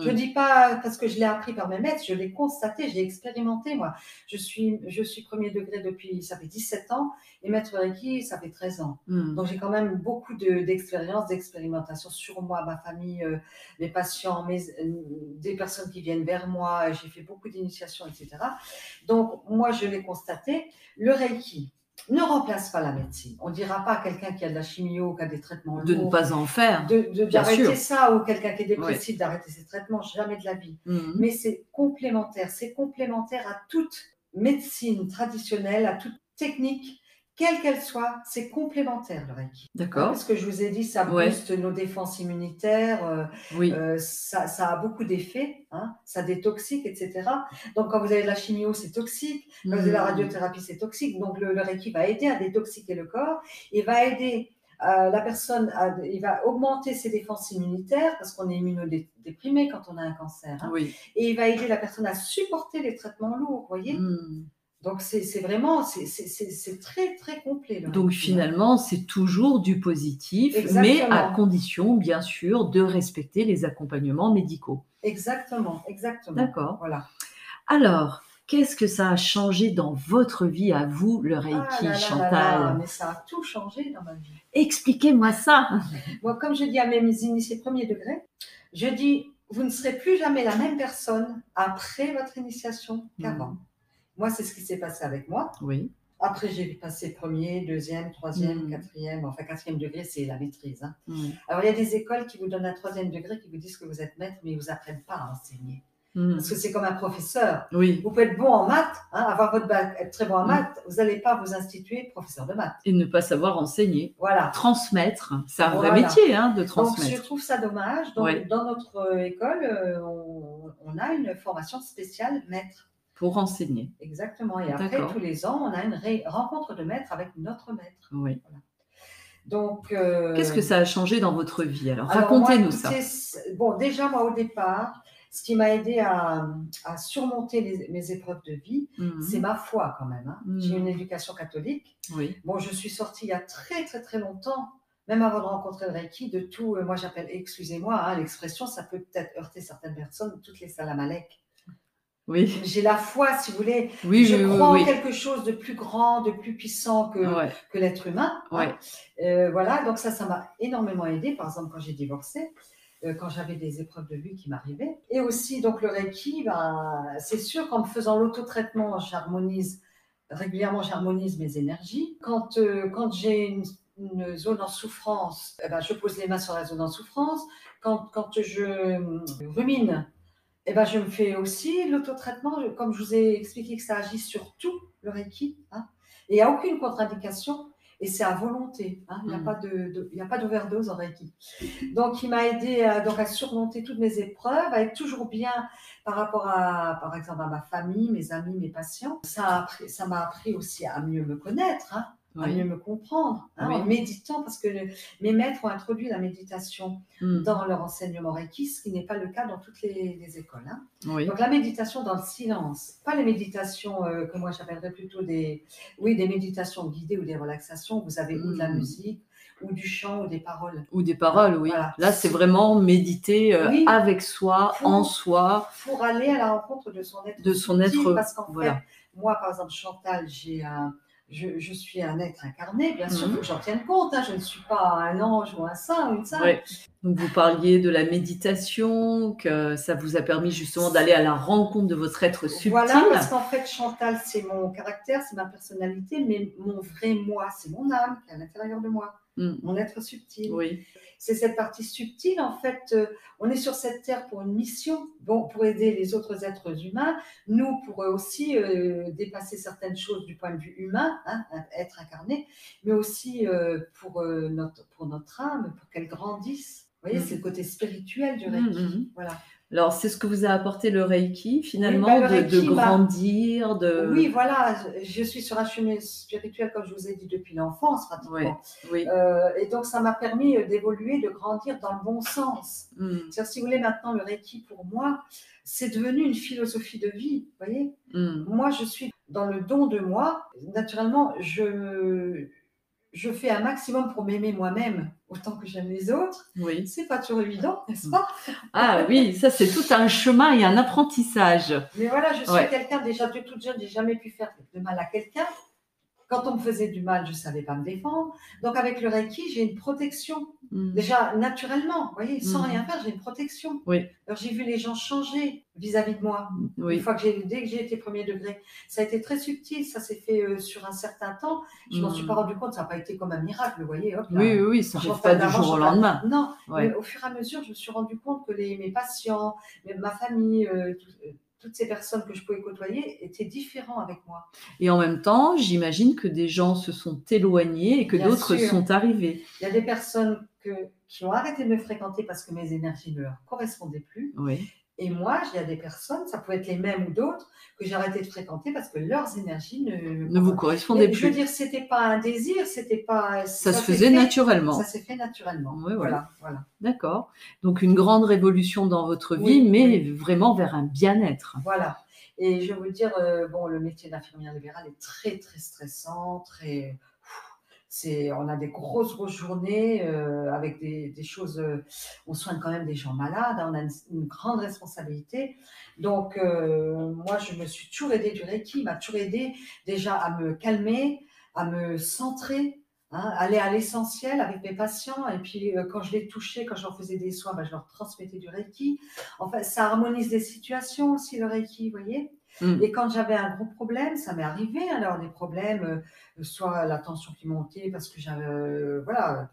Je Hmm. dis pas parce que je l'ai appris par mes maîtres, je l'ai constaté, je l'ai expérimenté, moi. Je suis, je suis premier degré depuis, ça fait 17 ans, et maître Reiki, ça fait 13 ans. Hmm. Donc j'ai quand même beaucoup de- d'expérience, d'expérimentation sur moi, ma famille, euh, mes patients, mes, euh, des personnes qui viennent vers moi. J'ai fait beaucoup d'initiations, etc. Donc moi je l'ai constaté. Le Reiki ne remplace pas la médecine. On ne dira pas à quelqu'un qui a de la chimio, qui a des traitements De ne lourds, pas en faire. de- d'arrêter ça ou quelqu'un qui est dépressif d'arrêter ses traitements, jamais de la vie. Hmm. Mais c'est complémentaire, c'est complémentaire à toute médecine traditionnelle, à toute technique, quelle qu'elle soit, c'est complémentaire le Reiki. D'accord. Parce que je vous ai dit, ça Ouais. booste nos défenses immunitaires, euh, Oui. euh, ça, ça a beaucoup d'effets, hein, ça détoxique, etc. Donc quand vous avez de la chimio, c'est toxique. Quand vous avez de la Hmm. radiothérapie, c'est toxique. Donc le, le Reiki va aider à détoxiquer le corps et va aider euh, la personne, à, il va augmenter ses défenses immunitaires parce qu'on est immunodéprimé quand on a un cancer. hein. Oui. Et il va aider la personne à supporter les traitements lourds, vous voyez Hmm. Donc c'est vraiment, c'est- très très complet. le Donc finalement, c'est toujours du positif, mais à condition, bien sûr, de respecter les accompagnements médicaux. Exactement, exactement. D'accord. Voilà. Alors, qu'est-ce que ça a changé dans votre vie à vous, le Reiki, Ah là là là Chantal là, mais ça a tout changé dans ma vie. Expliquez-moi ça. Moi, comme je dis à mes initiés premier degré, je dis, vous ne serez plus jamais la même personne après votre initiation qu'avant. Mhm. Moi, c'est ce qui s'est passé avec moi. Oui. Après, j'ai passé premier, deuxième, troisième, Mhm. quatrième. Enfin, quatrième degré, c'est la maîtrise. hein. Hmm. Alors, il y a des écoles qui vous donnent un troisième degré, qui vous disent que vous êtes maître, mais ils ne vous apprennent pas à enseigner. Hmm. Parce que c'est comme un professeur. Oui. Vous pouvez être bon en maths, hein, avoir votre bac, être très bon en maths, vous n'allez pas vous instituer professeur de maths. Et ne pas savoir enseigner. Voilà. Transmettre, c'est un vrai métier hein, de Donc, je transmettre. trouve ça dommage. Donc, Ouais. dans notre euh, école, euh, on, on a une formation spéciale maître. Pour enseigner. Exactement. Et après, tous les ans, on a une rencontre de maître avec notre maître. Oui. Donc, euh, Qu'est-ce que ça a changé dans votre vie Alors, alors, racontez-nous ça. Bon, déjà, moi, au départ, ce qui m'a aidé à, à surmonter les- mes épreuves de vie, Mhm. c'est ma foi quand même. hein. Mhm. J'ai une éducation catholique. Oui. Bon, je suis sortie il y a très, très, très longtemps, même avant de rencontrer le Reiki, de tout. euh, moi, j'appelle, excusez-moi, hein, l'expression, ça peut peut-être heurter certaines personnes, toutes les salamalek. Oui. J'ai la foi, si vous voulez. Oui, je oui, crois en quelque chose de plus grand, de plus puissant que, Ouais, que l'être humain. hein. Euh, voilà, donc ça, ça m'a énormément aidé. Par exemple, quand j'ai divorcé, euh, quand j'avais des épreuves de vie qui m'arrivaient. Et aussi, donc le Reiki, ben, c'est sûr qu'en me faisant l'autotraitement, j'harmonise régulièrement, j'harmonise mes énergies. Quand, euh, quand j'ai une, une zone en souffrance, eh ben, je pose les mains sur la zone en souffrance. Quand, quand je rumine, eh ben, je me fais aussi l'autotraitement. Comme je vous ai expliqué que ça agit sur tout le Reiki, hein, et il n'y a aucune contre-indication. et c'est à volonté. hein. Il n'y a Mm. y a pas d'overdose en Reiki. Donc, il m'a aidé à, donc, à surmonter toutes mes épreuves, à être toujours bien par rapport à, par exemple, à ma famille, mes amis, mes patients. Ça a appris- ça m'a appris aussi à mieux me connaître, hein, à Oui. mieux me comprendre, hein, Oui. en méditant, parce que le- mes maîtres ont introduit la méditation Mm. dans leur enseignement Reiki, ce qui n'est pas le cas dans toutes les, les écoles. hein. Oui. Donc la méditation dans le silence, pas les méditations euh, que moi j'appellerais plutôt des, oui, des méditations guidées ou des relaxations. Vous avez ou de la Mm. musique, ou du chant, ou des paroles. Ou des paroles, oui. Voilà. Là, c'est vraiment méditer euh, avec soi, Pour- en soi. Pour aller à la rencontre de son être. De son être, Parce qu'en voilà. fait, moi par exemple Chantal, j'ai un, je, je suis un être incarné, bien sûr, Mhm. faut que j'en tienne compte. hein. Je ne suis pas un ange ou un saint ou une sainte. Ouais. Donc, vous parliez de la méditation, que ça vous a permis justement d'aller à la rencontre de votre être subtil. Voilà, parce qu'en fait, Chantal, c'est mon caractère, c'est ma personnalité, mais mon vrai moi, c'est mon âme qui est à l'intérieur de moi, Mm. mon être subtil. Oui. C'est cette partie subtile, en fait, euh, on est sur cette terre pour une mission, bon, pour aider les autres êtres humains, nous pour aussi euh, dépasser certaines choses du point de vue humain, hein, être incarné, mais aussi euh, pour, notre, pour notre âme, pour qu'elle grandisse. Vous voyez, Mm. c'est le côté spirituel du Reiki. mm. Voilà. Alors, c'est ce que vous a apporté le Reiki, finalement, bah, le de, de Reiki m'a- grandir, de... Oui, voilà, je suis sur un chemin spirituel, comme je vous ai dit, depuis l'enfance, pratiquement. Oui. Euh, et donc, ça m'a permis euh, d'évoluer, de grandir dans le bon sens. Mm, C'est-à-dire, si vous voulez, maintenant, le Reiki, pour moi, c'est devenu une philosophie de vie, vous voyez mm. Moi, je suis dans le don de moi. Naturellement, je, je fais un maximum pour m'aimer moi-même autant que j'aime les autres. Oui. C'est pas toujours évident, n'est-ce pas? Ah oui, ça, c'est tout un chemin et un apprentissage. Mais voilà, je suis Ouais. quelqu'un, déjà de toute jeune, j'ai jamais pu faire de mal à quelqu'un. Quand on me faisait du mal, je savais pas me défendre. Donc avec le Reiki, j'ai une protection. Mm. Déjà, naturellement, vous voyez, sans Mhm. rien faire, j'ai une protection. Oui. Alors j'ai vu les gens changer vis-à-vis de moi. Une Oui. fois que j'ai, dès que j'ai été premier degré, ça a été très subtil. Ça s'est fait euh, sur un certain temps. Je m'en suis pas rendu compte. Ça n'a pas été comme un miracle, vous voyez. Hop, là. Oui, oui, oui, ça rentre pas du jour au lendemain. Non, Ouais. mais au fur et à mesure, je me suis rendu compte que les, mes patients, ma famille, euh, tout- euh, toutes ces personnes que je pouvais côtoyer étaient différents avec moi. Et en même temps, j'imagine que des gens se sont éloignés et que d'autres sont arrivés. Il y a des personnes que- qui ont arrêté de me fréquenter parce que mes énergies ne leur correspondaient plus. Oui. Et moi, il y a des personnes, ça pouvait être les mêmes ou d'autres, que j'ai arrêté de fréquenter parce que leurs énergies ne, Ne vous correspondaient Mais Je veux plus. dire, c'était pas un désir, c'était pas. Ça se s'est faisait fait- naturellement. Ça s'est fait naturellement. Ouais. Voilà, voilà. D'accord. Donc une grande révolution dans votre vie, Oui, mais oui. vraiment vers un bien-être. Voilà. Et je veux dire, euh, bon, le métier d'infirmière libérale est très, très stressant, très. C'est, on a des grosses, journées euh, avec des, choses. euh, on soigne quand même des gens malades, hein, on a une, grande responsabilité. Donc, euh, moi, je me suis toujours aidée du Reiki, m'a toujours aidé déjà à me calmer, à me centrer, hein, aller à l'essentiel avec mes patients. Et puis, quand je les touchais, quand je leur faisais des soins, ben, je leur transmettais du Reiki. Enfin, ça harmonise des situations aussi, le Reiki, vous voyez. Mm. Et quand j'avais un gros problème, ça m'est arrivé, hein, alors des problèmes, euh, soit la tension qui montait, parce que j'avais, euh, voilà,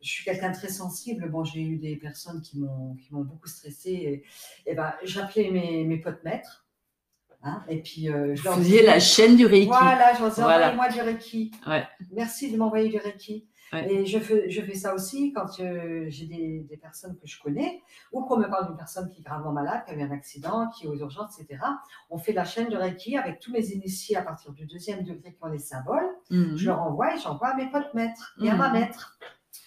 je suis quelqu'un de très sensible. Bon, j'ai eu des personnes qui m'ont, qui m'ont beaucoup stressée. Et, et ben, j'appelais mes, mes potes maîtres. hein, et puis, euh, je Vous leur faisiez disais, la chaîne du Reiki. voilà, je leur disais, Voilà. envoyez-moi du Reiki. Ouais. Merci de m'envoyer du Reiki. Ouais. Et je fais, je fais ça aussi quand euh, j'ai des, des personnes que je connais ou qu'on me parle d'une personne qui est gravement malade, qui a eu un accident, qui est aux urgences, etc. On fait la chaîne de Reiki avec tous mes initiés à partir du deuxième degré qui ont les symboles. Mhm. Je leur envoie et j'envoie à mes potes maîtres et à ma Mhm. maître.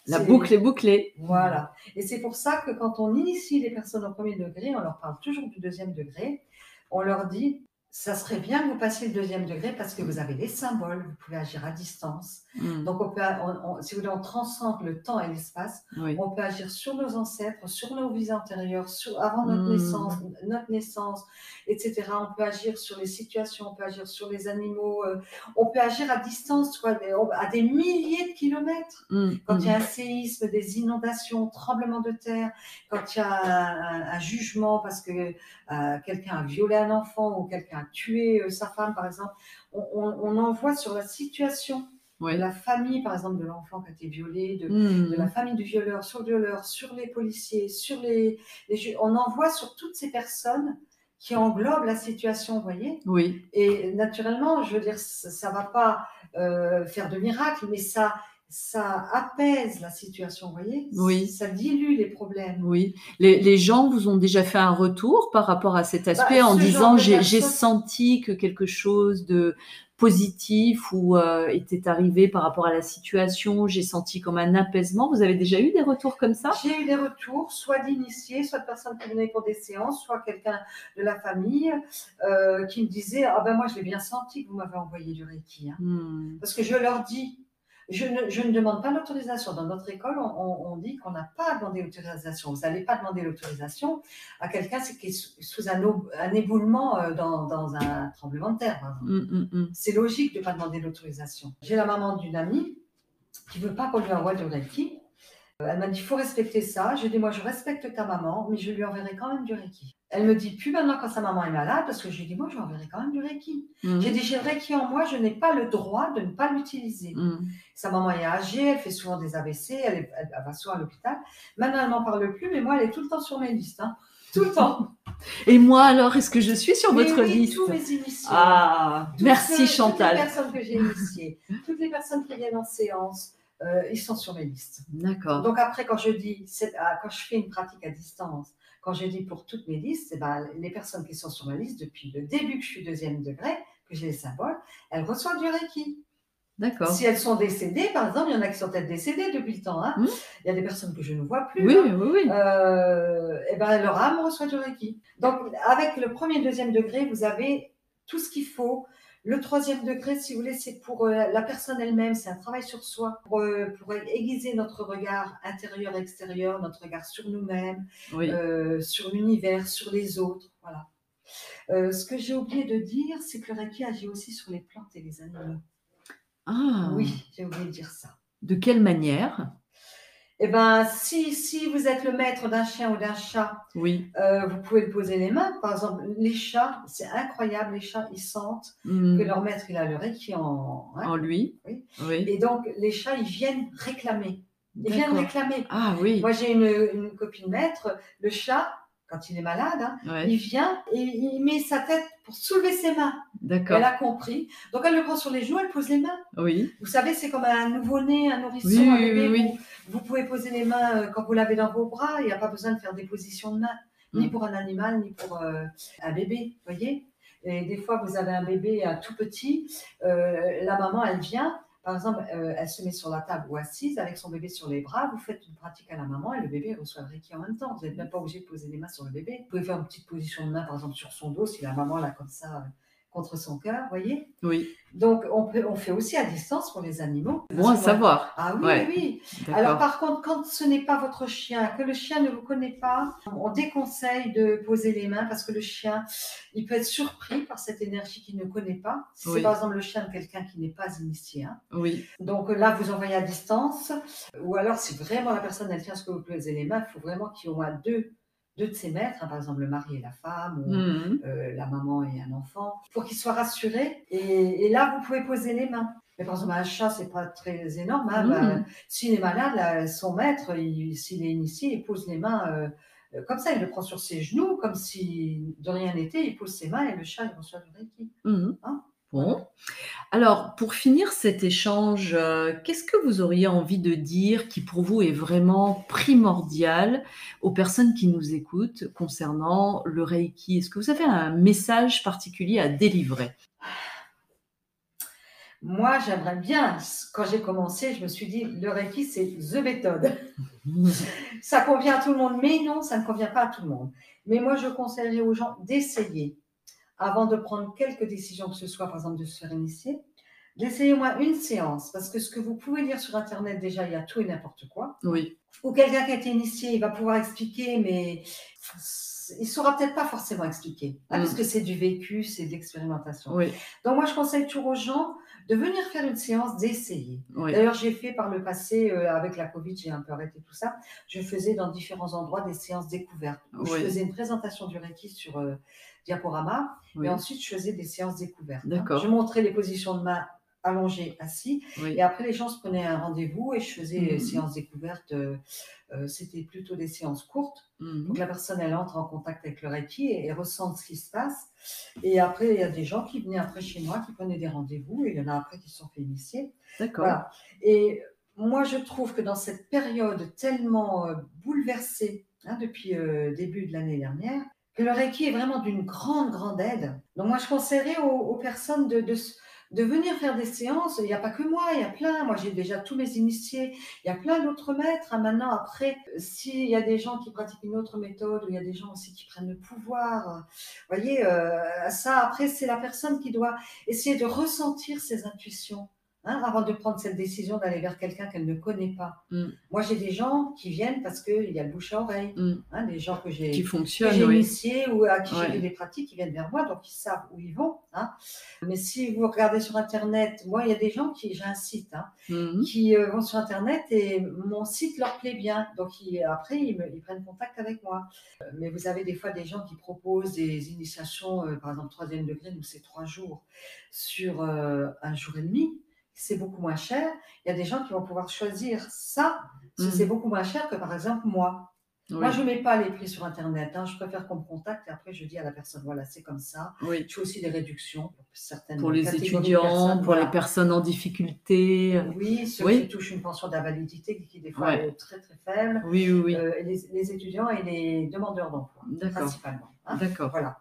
La boucle est bouclée. Voilà. Et c'est pour ça que quand on initie les personnes au premier degré, on leur parle toujours du deuxième degré. On leur dit, ça serait bien que vous passiez le deuxième degré parce que vous avez des symboles, vous pouvez agir à distance. Mhm. Donc, on peut, on- on- si vous voulez, on transcende le temps et l'espace. Oui. On peut agir sur nos ancêtres, sur nos vies antérieures, sur, avant notre Mm. naissance, notre naissance, etc. On peut agir sur les situations, on peut agir sur les animaux, euh, on peut agir à distance, quoi, des- à des milliers de kilomètres. Mhm. Quand il y a un séisme, des inondations, tremblements de terre, quand il y a un, un- un jugement parce que euh, quelqu'un a violé un enfant ou quelqu'un a tué euh, sa femme, par exemple, on, on- sur la situation Oui. la famille, par exemple, de l'enfant qui a été violé, de, Mhm. de la famille du violeur, sur le violeur, sur les policiers, sur les, les ju- On envoie sur toutes ces personnes qui englobe la situation, vous voyez Oui. Et naturellement, je veux dire, ça ne va pas euh, faire de miracle, mais ça, ça apaise la situation, vous voyez? Oui. Ça dilue les problèmes. Oui. Les, les gens vous ont déjà fait un retour par rapport à cet aspect en Bah, ce genre disant j'ai senti que quelque chose de positif ou euh, était arrivé par rapport à la situation, j'ai senti comme un apaisement. Vous avez déjà eu des retours comme ça? J'ai eu des retours, soit d'initiés, soit de personnes qui venaient pour des séances, soit quelqu'un de la famille euh, qui me disait Ah ben moi je l'ai bien senti que vous m'avez envoyé du Reiki. hein. Hmm. Parce que je leur dis, je ne, je ne demande pas l'autorisation. Dans notre école, on, dit qu'on n'a pas à demander l'autorisation. Vous n'allez pas demander l'autorisation à quelqu'un qui est sous, un, éboulement euh, dans, dans un tremblement de terre. Hmm, hmm, hmm. C'est logique de ne pas demander l'autorisation. J'ai la maman d'une amie qui ne veut pas qu'on lui envoie du Reiki. Euh, Elle m'a dit, il faut respecter ça. Je lui ai dit, moi, je respecte ta maman, mais je lui enverrai quand même du Reiki. Elle me dit, plus maintenant quand sa maman est malade, parce que je lui dit, moi, je enverrai quand même du Reiki. Hmm. J'ai dit, j'ai le Reiki en moi, je n'ai pas le droit de ne pas l'utiliser. Hmm. Sa maman est âgée, elle fait souvent des AVC, elle, est- elle- elle va souvent à l'hôpital. Maintenant, elle n'en parle plus, mais moi, elle est tout le temps sur mes listes. hein. Tout le temps. Et moi alors, est-ce que je suis sur Mais votre oui, liste tous mes initiés. Ah, merci Chantal. Toutes les personnes que j'ai initiées, toutes les personnes qui viennent en séance, euh, ils sont sur mes listes. D'accord. Donc après, quand je dis, ah, quand je fais une pratique à distance, quand je dis pour toutes mes listes, eh ben, les personnes qui sont sur ma liste depuis le début que je suis deuxième degré, que j'ai les symboles, elles reçoivent du Reiki. D'accord. Si elles sont décédées, par exemple, il y en a qui sont peut-être décédées depuis le temps. hein. Hmm. Il y a des personnes que je ne vois plus. Oui, hein. oui, oui. Euh, eh ben, leur âme reçoit du Reiki. Donc, avec le premier et le deuxième degré, vous avez tout ce qu'il faut. Le troisième degré, si vous voulez, c'est pour euh, la personne elle-même, c'est un travail sur soi, pour, euh, pour aiguiser notre regard intérieur-extérieur, notre regard sur nous-mêmes, oui. euh, sur l'univers, sur les autres. Voilà. Euh, ce que j'ai oublié de dire, c'est que le Reiki agit aussi sur les plantes et les animaux. Ah. Oui, j'ai oublié de dire ça. De quelle manière? Eh ben, si, si vous êtes le maître d'un chien ou d'un chat, Oui. euh, vous pouvez le poser les mains. Par exemple, les chats, c'est incroyable, les chats, ils sentent Hmm. que leur maître, il a le Reiki en... hein. En lui Oui. Oui. Et donc, les chats, ils viennent réclamer. Ils viennent réclamer. Ah oui. Moi, j'ai une, une copine maître, le chat, quand il est malade, hein, Ouais. il vient et il met sa tête pour soulever ses mains. D'accord. Elle a compris. Donc, elle le prend sur les joues, elle pose les mains. Oui. Vous savez, c'est comme un nouveau-né, un nourrisson, Oui, un oui, bébé. oui, Vous, vous pouvez poser les mains euh, quand vous l'avez dans vos bras. Il n'y a pas besoin de faire des positions de main, ni Mm. pour un animal, ni pour euh, un bébé. Voyez Et des fois, vous avez un bébé un tout petit. euh, la maman, elle vient. Par exemple, euh, elle se met sur la table ou assise avec son bébé sur les bras. Vous faites une pratique à la maman et le bébé reçoit le Reiki en même temps. Vous n'êtes même pas obligé de poser les mains sur le bébé. Vous pouvez faire une petite position de main, par exemple, sur son dos, si la maman l'a comme ça euh, contre son cœur. Vous voyez? Oui. Donc, on, peut, on fait aussi à distance pour les animaux. Bon à savoir. Ah oui, Ouais. oui. Alors par contre, quand ce n'est pas votre chien, que le chien ne vous connaît pas, on déconseille de poser les mains parce que le chien, il peut être surpris par cette énergie qu'il ne connaît pas. Si Oui. c'est par exemple le chien de quelqu'un qui n'est pas initié. hein. Oui. Donc là, vous envoyez à distance. Ou alors, si vraiment la personne, elle tient ce que vous posez les mains, il faut vraiment qu'il y ait au moins deux, deux de ses maîtres, hein, par exemple le mari et la femme, ou Hmm. euh, la maman et un enfant, pour qu'ils soient rassurés. Et, et là, vous pouvez poser les mains. Mais par exemple, un chat, c'est pas très énorme. hein, bah, s'il est malade, là, son maître, il- s'il est initié, il pose les mains euh, euh, comme ça. Il le prend sur ses genoux, comme si de rien n'était. Il pose ses mains et le chat, il reçoit du Reiki. Mhm. Hein Bon. Alors, pour finir cet échange, euh, qu'est-ce que vous auriez envie de dire qui pour vous est vraiment primordial aux personnes qui nous écoutent concernant le Reiki? Est-ce que vous avez un message particulier à délivrer? Moi, j'aimerais bien, quand j'ai commencé, je me suis dit, le Reiki, c'est the méthode. ça convient à tout le monde, mais non, ça ne convient pas à tout le monde. Mais moi, je conseillerais aux gens d'essayer, avant de prendre quelques décisions que ce soit, par exemple, de se faire initier, d'essayer au moins une séance. Parce que ce que vous pouvez lire sur Internet, déjà, il y a tout et n'importe quoi. Oui, Ou quelqu'un qui a été initié, il va pouvoir expliquer, mais il ne saura peut-être pas forcément expliquer. hein, Mm. Parce que c'est du vécu, c'est de l'expérimentation. oui, Donc, moi, je conseille toujours aux gens de venir faire une séance, d'essayer. oui. D'ailleurs, j'ai fait par le passé, euh, avec la Covid, j'ai un peu arrêté tout ça. Je faisais dans différents endroits des séances découvertes. où Je faisais une présentation du Reiki sur euh, diaporama et ensuite je faisais des séances découvertes. hein. Je montrais les positions de main allongé, assis. Oui. Et après, les gens se prenaient un rendez-vous et je faisais des séances découvertes. euh, euh, C'était plutôt des séances courtes. Mhm. Donc la personne, elle entre en contact avec le Reiki et, et ressent ce qui se passe. Et après, il y a des gens qui venaient après chez moi, qui prenaient des rendez-vous. Et il y en a après qui se sont fait initier. D'accord. Voilà. Et moi, je trouve que dans cette période tellement euh, bouleversée hein, depuis euh, début de l'année dernière, que le Reiki est vraiment d'une grande, grande aide. Donc moi, je conseillerais aux, aux personnes de, de, de venir faire des séances. Il n'y a pas que moi, il y a plein. Moi, j'ai déjà tous mes initiés. Il y a plein d'autres maîtres. hein. Maintenant, après, s'il y a des gens qui pratiquent une autre méthode, il y a des gens aussi qui prennent le pouvoir, vous voyez, euh, ça, après, c'est la personne qui doit essayer de ressentir ses intuitions. Hein, avant de prendre cette décision d'aller vers quelqu'un qu'elle ne connaît pas. Mm. Moi, j'ai des gens qui viennent parce qu'il y a le bouche à oreille. Mm. hein, des gens que j'ai oui. initiés ou à qui Ouais. j'ai fait des pratiques qui viennent vers moi, donc ils savent où ils vont. hein. Mais si vous regardez sur Internet, moi, il y a des gens qui, j'ai un site, qui euh, vont sur Internet et mon site leur plaît bien. Donc ils- après, ils, me- ils prennent contact avec moi. Euh, Mais vous avez des fois des gens qui proposent des initiations, euh, par exemple troisième degré, nous c'est trois jours, sur euh, un jour et demi. C'est beaucoup moins cher. Il y a des gens qui vont pouvoir choisir ça, parce que Mhm. c'est beaucoup moins cher que par exemple moi. Oui. Moi, je ne mets pas les prix sur Internet. hein. Je préfère qu'on me contacte et après, je dis à la personne, voilà, c'est comme ça. oui. Je fais aussi des réductions pour certaines Pour les étudiants, pour les personnes en difficulté. Oui, ceux Oui. qui touchent une pension d'invalidité qui, des fois, Ouais. est très, très faible. Oui, oui, oui. Euh, les, les étudiants et les demandeurs d'emploi, principalement. hein. D'accord. Voilà.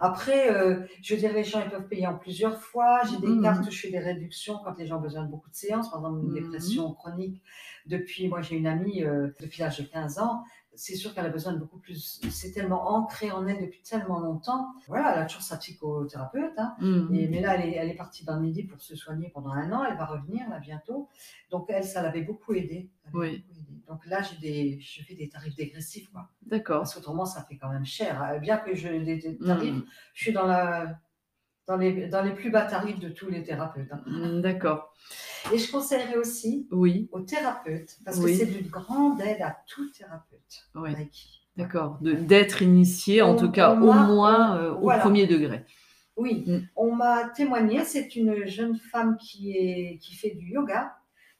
Après, euh, je veux dire, les gens ils peuvent payer en plusieurs fois. J'ai des Mhm. cartes où je fais des réductions quand les gens ont besoin de beaucoup de séances, par exemple une Mhm. dépression chronique. Depuis, moi j'ai une amie euh, depuis l'âge de 15 ans. C'est sûr qu'elle a besoin de beaucoup plus. C'est tellement ancré en elle depuis tellement longtemps. Voilà, elle a toujours sa psychothérapeute. hein. Mhm. Et, mais là, elle est, elle est partie dans le midi pour se soigner pendant un an. Elle va revenir là bientôt. Donc elle, ça l'avait beaucoup aidé. Ça l'avait Oui. Donc là, j'ai des, je fais des tarifs dégressifs. D'accord. Parce qu'autrement, ça fait quand même cher. Euh, Bien que je les des tarifs, Mhm. je suis dans la dans les, dans les plus bas tarifs de tous les thérapeutes. hein. Mhm, D'accord. Et je conseillerais aussi Oui, aux thérapeutes, parce Oui. que c'est d'une grande aide à tout thérapeute. oui. D'accord. D'être initié, en On- tout cas, au moins euh, au premier degré. Oui, Mm. on m'a témoigné, c'est une jeune femme qui, est, qui fait du yoga,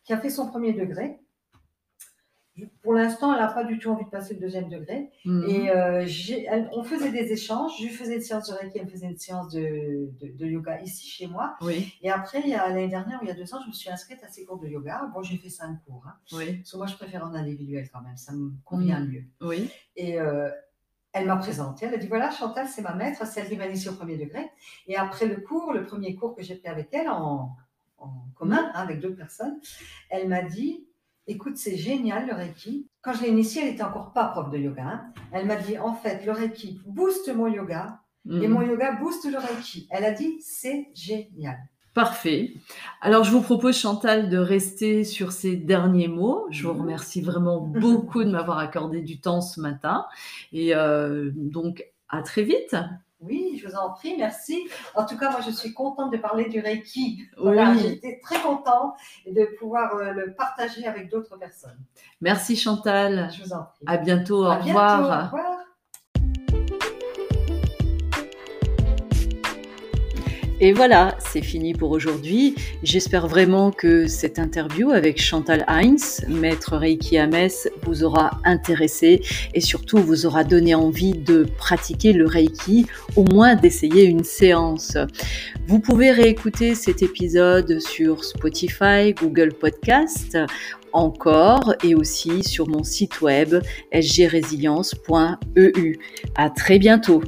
qui a fait son premier degré. Pour l'instant, elle n'a pas du tout envie de passer le deuxième degré. Mhm. Et euh, elle- on faisait des échanges. Je faisais une séance de Reiki, elle me faisait une séance de, de- de yoga ici chez moi. Oui, Et après, il y a l'année dernière, ou il y a deux ans, je me suis inscrite à ces cours de yoga. Bon, j'ai fait cinq cours. hein. oui, Parce que moi, je préfère en individuel quand même. Ça me convient Mm. mieux. oui. Et euh, elle m'a présenté. Elle a dit voilà, Chantal, c'est ma maître, c'est elle qui m'a initiée au premier degré. Et après le cours, le premier cours que j'ai fait avec elle en, en commun, hein, avec d'autres personnes, elle m'a dit écoute, c'est génial le Reiki. Quand je l'ai initiée, elle n'était encore pas prof de yoga. hein. Elle m'a dit en fait, le Reiki booste mon yoga et Mhm. mon yoga booste le Reiki. Elle a dit c'est génial. Parfait. Alors, je vous propose, Chantal, de rester sur ces derniers mots. Je vous remercie vraiment beaucoup de m'avoir accordé du temps ce matin. Et euh, donc, à très vite. Oui, je vous en prie, merci. En tout cas, moi, je suis contente de parler du Reiki. Voilà, Oui. j'étais très contente de pouvoir euh, le partager avec d'autres personnes. Merci, Chantal. Je vous en prie. À bientôt. Au À bientôt, revoir. Au revoir. Et voilà, c'est fini pour aujourd'hui. J'espère vraiment que cette interview avec Chantal Heinz, maître Reiki à Metz, vous aura intéressé et surtout vous aura donné envie de pratiquer le Reiki, au moins d'essayer une séance. Vous pouvez réécouter cet épisode sur Spotify, Google Podcast, encore et aussi sur mon site web sgresilience.eu. À très bientôt.